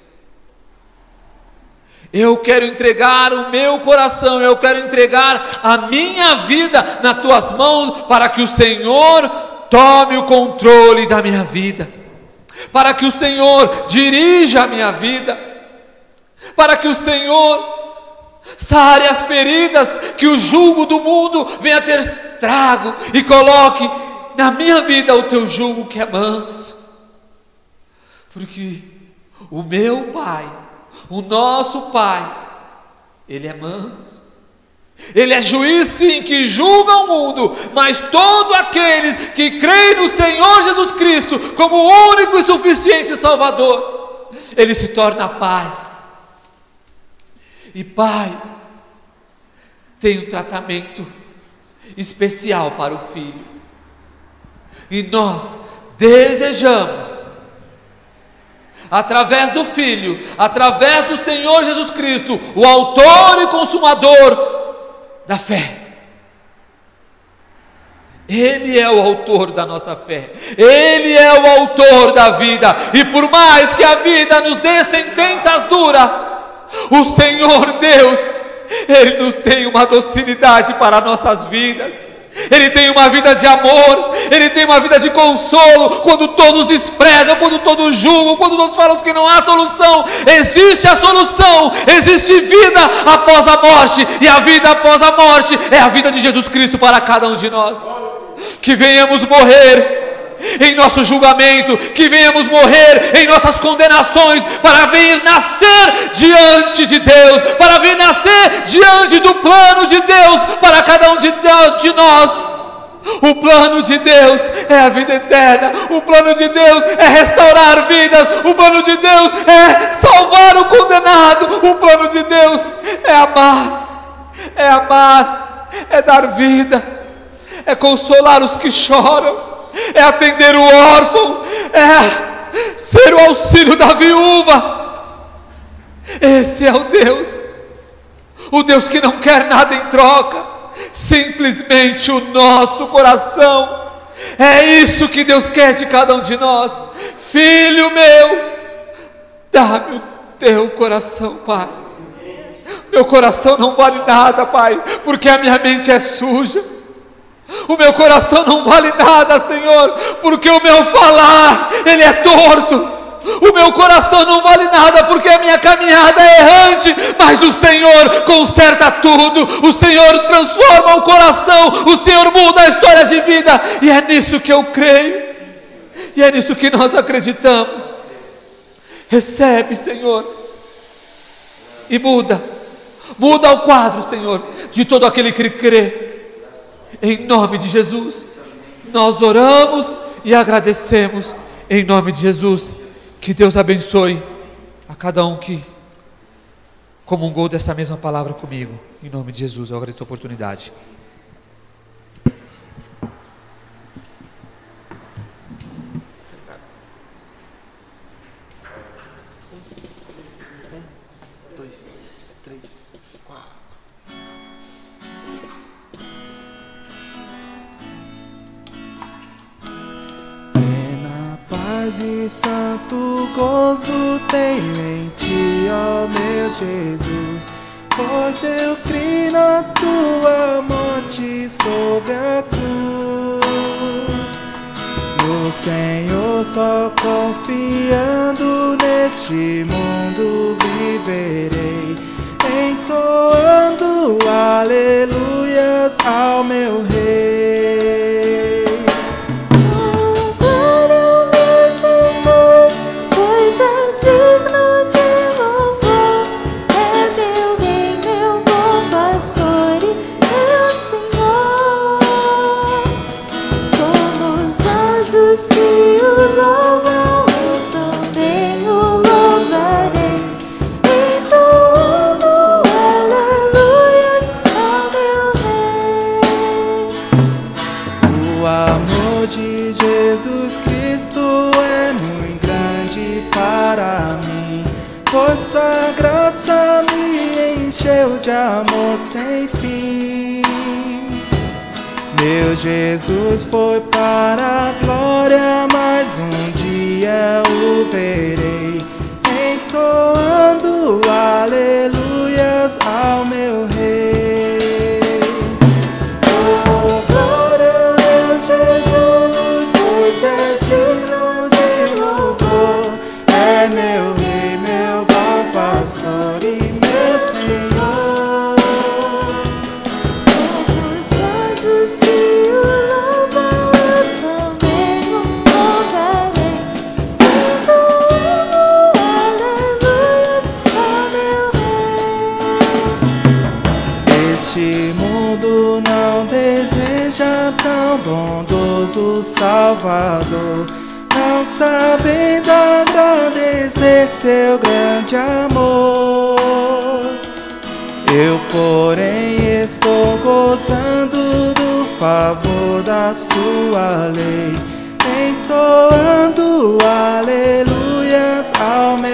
Eu quero entregar o meu coração, eu quero entregar a minha vida nas tuas mãos, para que o Senhor tome o controle da minha vida, para que o Senhor dirija a minha vida para que o Senhor sare as feridas que o jugo do mundo venha ter estrago e coloque na minha vida o teu jugo que é manso. Porque o meu Pai, o nosso Pai, Ele é manso. Ele é juiz sim que julga o mundo, mas todos aqueles que creem no Senhor Jesus Cristo como o único e suficiente Salvador, ele se torna Pai. E pai, tem um tratamento especial para o filho. E nós desejamos, através do Filho, através do Senhor Jesus Cristo, o Autor e Consumador da fé. Ele é o autor da nossa fé, Ele é o autor da vida, e por mais que a vida nos dê sentenças duras, o Senhor Deus, Ele nos tem uma docilidade para nossas vidas. Ele tem uma vida de amor, Ele tem uma vida de consolo. Quando todos desprezam, quando todos julgam, quando todos falam que não há solução, existe a solução, existe vida após a morte, e a vida após a morte é a vida de Jesus Cristo para cada um de nós. Que venhamos morrer em nosso julgamento, que venhamos morrer em nossas condenações, para vir nascer diante de Deus, para vir nascer diante do plano de Deus para cada um de, de nós. O plano de Deus é a vida eterna, o plano de Deus é restaurar vidas, o plano de Deus é salvar o condenado, o plano de Deus é amar, é amar, é dar vida, é consolar os que choram é atender o órfão, é ser o auxílio da viúva. Esse é o Deus, o Deus que não quer nada em troca, simplesmente o nosso coração. É isso que Deus quer de cada um de nós, filho meu, dá-me o teu coração, Pai. Meu coração não vale nada, Pai, porque a minha mente é suja. O meu coração não vale nada, Senhor, porque o meu falar, ele é torto. O meu coração não vale nada porque a minha caminhada é errante, mas o Senhor conserta tudo, o Senhor transforma o coração, o Senhor muda a história de vida, e é nisso que eu creio, e é nisso que nós acreditamos. Recebe, Senhor, e muda, muda o quadro, Senhor, de todo aquele que crê em nome de Jesus. Nós oramos e agradecemos em nome de Jesus. Que Deus abençoe a cada um que comungou dessa mesma palavra comigo. Em nome de Jesus, eu agradeço a oportunidade. Paz e santo gozo tenho em ti, ó meu Jesus. Pois eu criei na tua morte sobre a cruz. No Senhor, só confiando neste mundo viverei, entoando aleluias ao meu Rei. De amor sem fim. Meu Jesus foi para a glória, mas um dia o verei, entoando aleluias ao meu Rei. Salvador, não sabendo agradecer seu grande amor. Eu, porém, estou gozando do favor da sua lei, entoando aleluias ao meu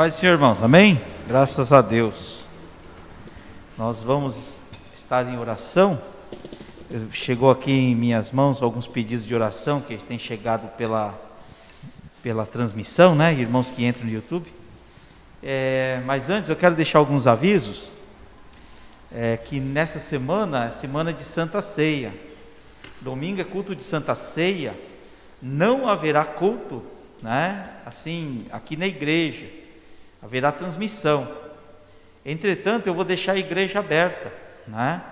Pai do Senhor, irmãos, amém? Graças a Deus. Nós vamos estar em oração. Chegou aqui em minhas mãos alguns pedidos de oração que têm chegado pela, pela transmissão, né? Irmãos que entram no YouTube. É, mas antes eu quero deixar alguns avisos. É, que nessa semana é semana de Santa Ceia. Domingo é culto de Santa Ceia. Não haverá culto, né? Assim, aqui na igreja. Haverá transmissão. Entretanto, eu vou deixar a igreja aberta, né?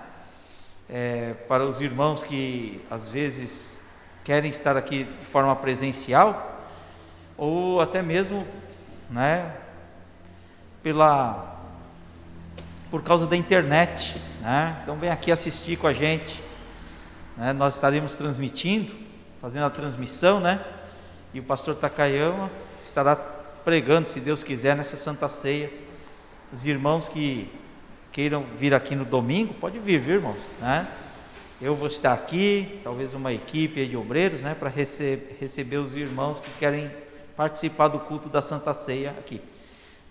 É, para os irmãos que às vezes querem estar aqui de forma presencial ou até mesmo, né? Pela por causa da internet, né? Então vem aqui assistir com a gente, né? Nós estaremos transmitindo, fazendo a transmissão, né? E o pastor Takayama estará pregando, se Deus quiser, nessa Santa Ceia. Os irmãos que queiram vir aqui no domingo, pode vir, viu, irmãos, né? Eu vou estar aqui, talvez uma equipe de obreiros, né, para rece receber os irmãos que querem participar do culto da Santa Ceia aqui.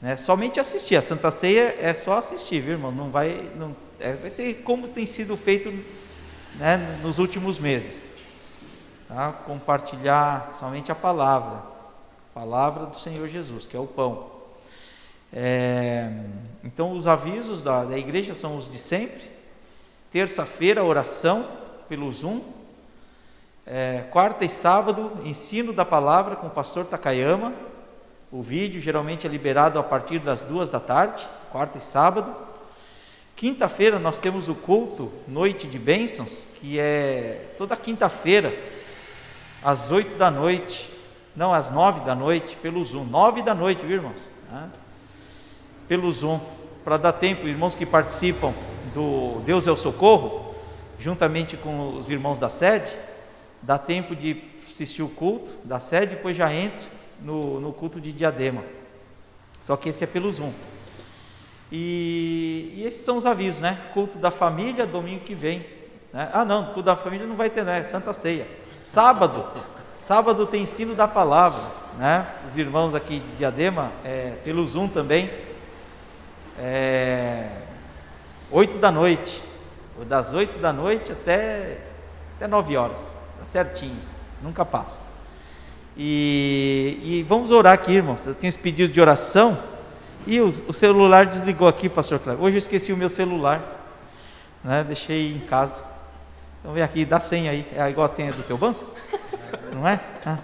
Né? Somente assistir. A Santa Ceia é só assistir, viu, irmão? Não vai, não, é, vai ser como tem sido feito né, nos últimos meses. Tá? Compartilhar somente a palavra, palavra do Senhor Jesus, que é o pão. É, então, os avisos da, da igreja são os de sempre. Terça-feira, oração pelo Zoom. É, quarta e sábado, ensino da palavra com o pastor Takayama. O vídeo geralmente é liberado a partir das duas da tarde, quarta e sábado. Quinta-feira nós temos o culto Noite de Bênçãos, que é toda quinta-feira, às oito da noite, não, às nove da noite, pelo Zoom. Nove da noite, viu, irmãos? Pelo Zoom, para dar tempo, irmãos que participam do Deus é o Socorro, juntamente com os irmãos da sede, dá tempo de assistir o culto da sede, depois já entra no, no culto de diadema. Só que esse é pelo Zoom. E, e, esses são os avisos, né? Culto da família, domingo que vem. Né? Ah, não, culto da família não vai ter, né? Santa Ceia. Sábado, sábado tem ensino da palavra, né? Os irmãos aqui de Diadema, é, pelo Zoom também. É, 8 da noite. Das 8 da noite até, até 9 horas. Tá certinho. Nunca passa. E, e, vamos orar aqui, irmãos. Eu tenho esse pedido de oração. E o, o celular desligou aqui, pastor Cleber. Hoje eu esqueci o meu celular. Né? Deixei em casa. Então vem aqui, dá senha aí. É igual a senha do teu banco? Não é? Ah.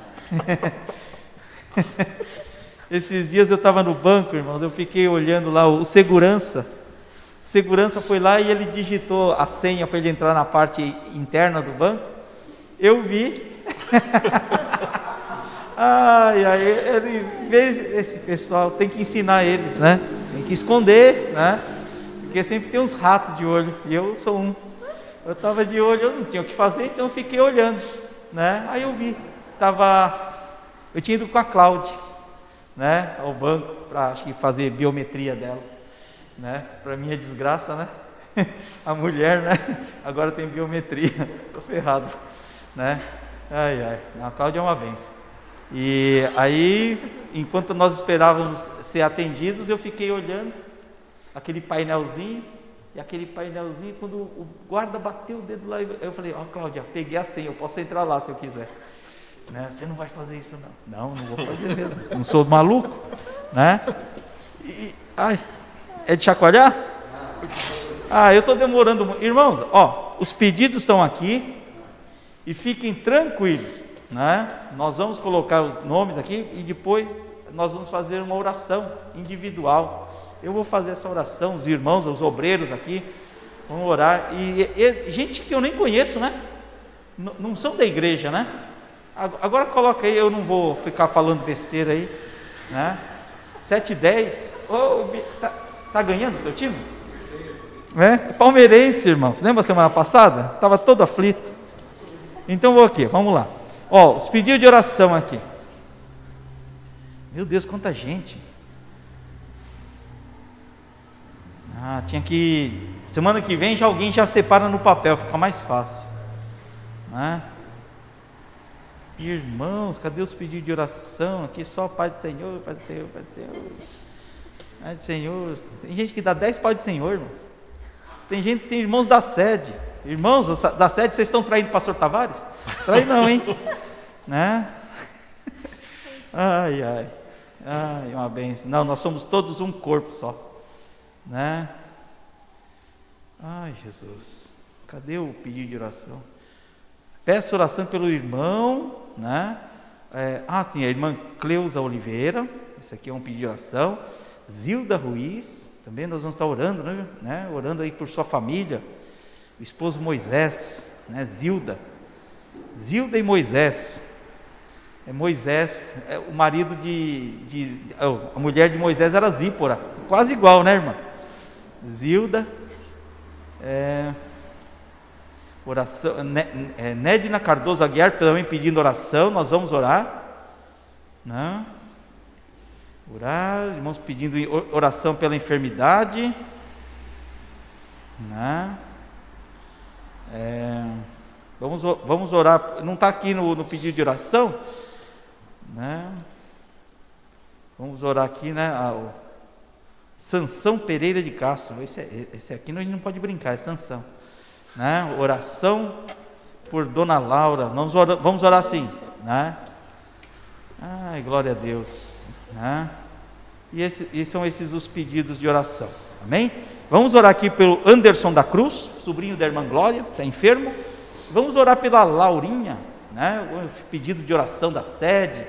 [laughs] Esses dias eu estava no banco, irmãos. Eu fiquei olhando lá o segurança. O segurança foi lá e ele digitou a senha para ele entrar na parte interna do banco. Eu vi. [laughs] Ai, ai, ele vê esse pessoal, tem que ensinar eles, né? Tem que esconder, né? Porque sempre tem uns ratos de olho, e eu sou um. Eu estava de olho, eu não tinha o que fazer, então eu fiquei olhando, né? Aí eu vi, tava, eu tinha ido com a Cláudia, né? Ao banco, para acho que fazer biometria dela, né? Para minha desgraça, né? [laughs] A mulher, né? Agora tem biometria, [laughs] tô ferrado, né? Ai, ai, a Cláudia é uma benção. E aí, enquanto nós esperávamos ser atendidos, eu fiquei olhando aquele painelzinho, e aquele painelzinho, quando o guarda bateu o dedo lá, eu falei, ó oh, Cláudia, peguei a senha, eu posso entrar lá se eu quiser. Né? Você não vai fazer isso não. Não, não vou fazer mesmo. [laughs] Não sou maluco. Né? E, ai, é de chacoalhar? Ah, eu estou demorando. Irmãos, ó, os pedidos estão aqui e fiquem tranquilos. Né? Nós vamos colocar os nomes aqui e depois nós vamos fazer uma oração individual. Eu vou fazer essa oração, os irmãos, os obreiros aqui vão orar. E, e gente que eu nem conheço, né? N não são da igreja, né? Agora coloca aí, eu não vou ficar falando besteira aí, né? 7 e 10. Oh, tá, tá ganhando o teu time? É, palmeirense, irmãos. Lembra semana passada? Estava todo aflito. Então vou aqui, vamos lá. Ó, os pedidos de oração aqui. Meu Deus, quanta gente. Ah, tinha que. Semana que vem já alguém já separa no papel, fica mais fácil. Né? Irmãos, cadê os pedidos de oração? Aqui só Pai do Senhor, Pai do Senhor, Pai do Senhor. Pai do Senhor. Tem gente que dá dez Pai do Senhor, irmãos. Tem gente, tem irmãos da sede. Irmãos da sede, vocês estão traindo o pastor Tavares? Trai não, hein? [laughs] né? Ai, ai. Ai, uma benção. Não, nós somos todos um corpo só. Né? Ai, Jesus. Cadê o pedido de oração? Peço oração pelo irmão, né? É, ah, sim, a irmã Cleusa Oliveira. Esse aqui é um pedido de oração. Zilda Ruiz. Também nós vamos estar orando, né? né? Orando aí por sua família o esposo Moisés, né, Zilda. Zilda e Moisés. É Moisés, é o marido de, de, a mulher de Moisés era Zípora, quase igual, né, irmã? Zilda, é, oração, é, Nédina Cardoso Aguiar também pedindo oração, nós vamos orar, né? Orar, irmãos pedindo oração pela enfermidade, né? É, vamos, vamos orar, não está aqui no, no, pedido de oração, né? Vamos orar aqui, né? Sansão Pereira de Castro. Esse, é, esse aqui nós não pode brincar, é Sansão. Né? Oração por Dona Laura. Vamos orar, vamos orar assim. Né? Ai, glória a Deus. Né? E, esse, e são esses os pedidos de oração. Amém? Vamos orar aqui pelo Anderson da Cruz, sobrinho da irmã Glória, está enfermo. Vamos orar pela Laurinha, né? pedido de oração da sede,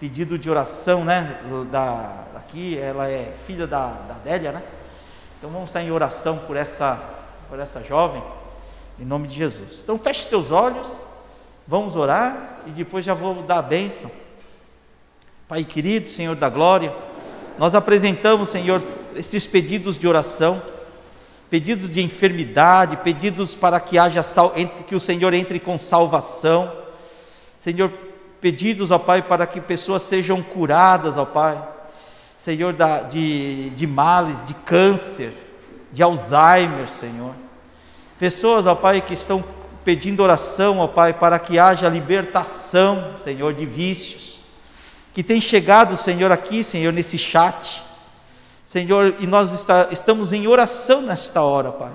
pedido de oração né? da, aqui, ela é filha da, da Délia, né? Então vamos estar em oração por essa, por essa jovem, em nome de Jesus. Então feche teus olhos, vamos orar e depois já vou dar a bênção. Pai querido, Senhor da glória, nós apresentamos, Senhor, esses pedidos de oração, pedidos de enfermidade, pedidos para que haja que o Senhor entre com salvação. Senhor, pedidos, ó Pai, para que pessoas sejam curadas, ó Pai. Senhor, da, de, de males, de câncer, de Alzheimer, Senhor. Pessoas, ó Pai, que estão pedindo oração, ó Pai, para que haja libertação, Senhor, de vícios. Que tem chegado, Senhor, aqui, Senhor, nesse chat. Senhor, e nós está, estamos em oração nesta hora, Pai.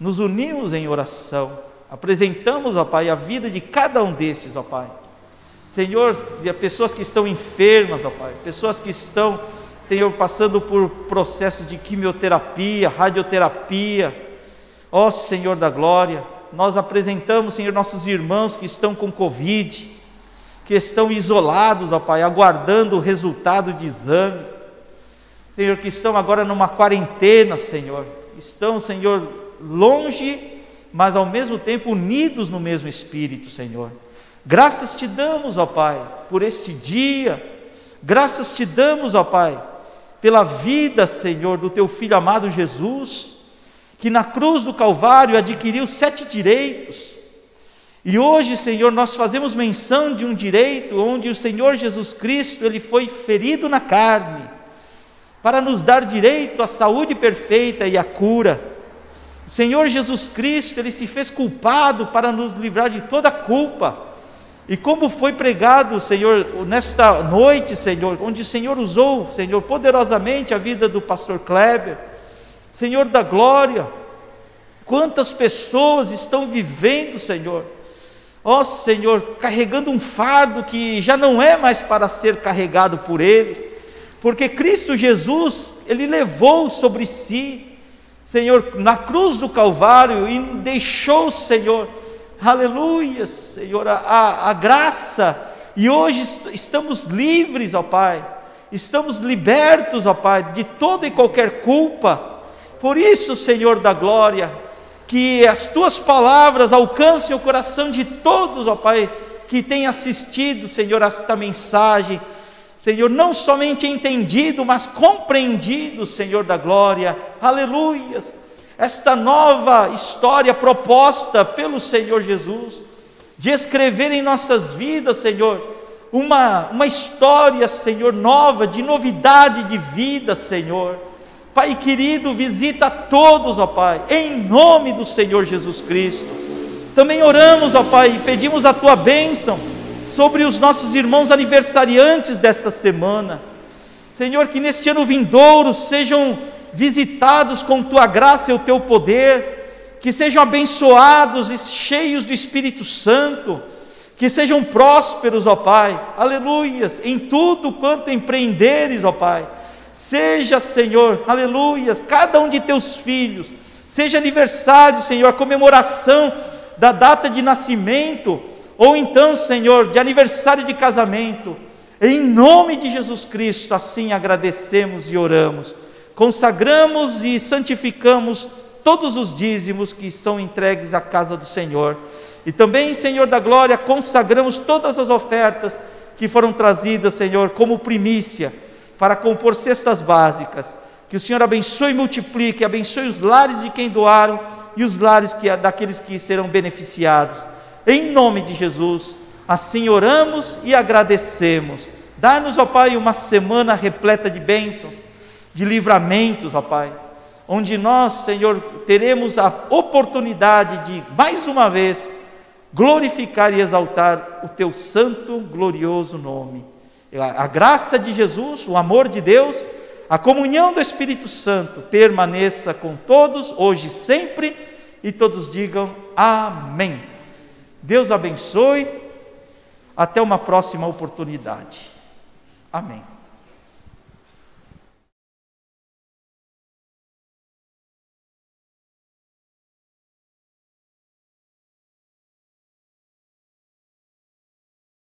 Nos unimos em oração, apresentamos, ó Pai, a vida de cada um destes, ó Pai. Senhor, pessoas que estão enfermas, ó Pai, pessoas que estão, Senhor, passando por processo de quimioterapia, radioterapia. Ó Senhor da glória, nós apresentamos, Senhor, nossos irmãos que estão com Covid, que estão isolados, ó Pai, aguardando o resultado de exames. Senhor, que estão agora numa quarentena, Senhor, estão, Senhor, longe, mas ao mesmo tempo unidos no mesmo Espírito, Senhor. Graças te damos, ó Pai, por este dia, graças te damos, ó Pai, pela vida, Senhor, do teu filho amado Jesus, que na cruz do Calvário adquiriu sete direitos. E hoje, Senhor, nós fazemos menção de um direito onde o Senhor Jesus Cristo, ele foi ferido na carne para nos dar direito à saúde perfeita e à cura. O Senhor Jesus Cristo, ele se fez culpado para nos livrar de toda culpa. E como foi pregado, Senhor, nesta noite, Senhor, onde o Senhor usou, Senhor, poderosamente a vida do pastor Kleber, Senhor da glória, quantas pessoas estão vivendo, Senhor, ó Senhor, carregando um fardo que já não é mais para ser carregado por eles, porque Cristo Jesus, Ele levou sobre si, Senhor, na cruz do Calvário, e deixou, Senhor, aleluia, Senhor, a, a graça, e hoje estamos livres, ó Pai, estamos libertos, ó Pai, de toda e qualquer culpa, por isso, Senhor da glória, que as tuas palavras alcancem o coração de todos, ó Pai, que têm assistido, Senhor, a esta mensagem, Senhor, não somente entendido, mas compreendido, Senhor da glória, aleluias. Esta nova história proposta pelo Senhor Jesus, de escrever em nossas vidas, Senhor, uma, uma história, Senhor, nova, de novidade de vida, Senhor. Pai querido, visita a todos, ó Pai, em nome do Senhor Jesus Cristo. Também oramos, ó Pai, e pedimos a tua bênção sobre os nossos irmãos aniversariantes desta semana. Senhor, que neste ano vindouro sejam visitados com tua graça e o teu poder, que sejam abençoados e cheios do Espírito Santo, que sejam prósperos, ó Pai, aleluias, em tudo quanto empreenderes, ó Pai. Seja, Senhor, aleluias, cada um de teus filhos, seja aniversário, Senhor, comemoração da data de nascimento, ou então, Senhor, de aniversário de casamento, em nome de Jesus Cristo, assim agradecemos e oramos, consagramos e santificamos todos os dízimos que são entregues à casa do Senhor. E também, Senhor da glória, consagramos todas as ofertas que foram trazidas, Senhor, como primícia, para compor cestas básicas. Que o Senhor abençoe e multiplique, abençoe os lares de quem doaram e os lares que, daqueles que serão beneficiados. Em nome de Jesus, assim oramos e agradecemos. Dá-nos, ó Pai, uma semana repleta de bênçãos, de livramentos, ó Pai, onde nós, Senhor, teremos a oportunidade de, mais uma vez, glorificar e exaltar o Teu santo, glorioso nome. A graça de Jesus, o amor de Deus, A comunhão do Espírito Santo permaneça com todos, hoje e sempre, e todos digam amém. Deus abençoe. Até uma próxima oportunidade. Amém.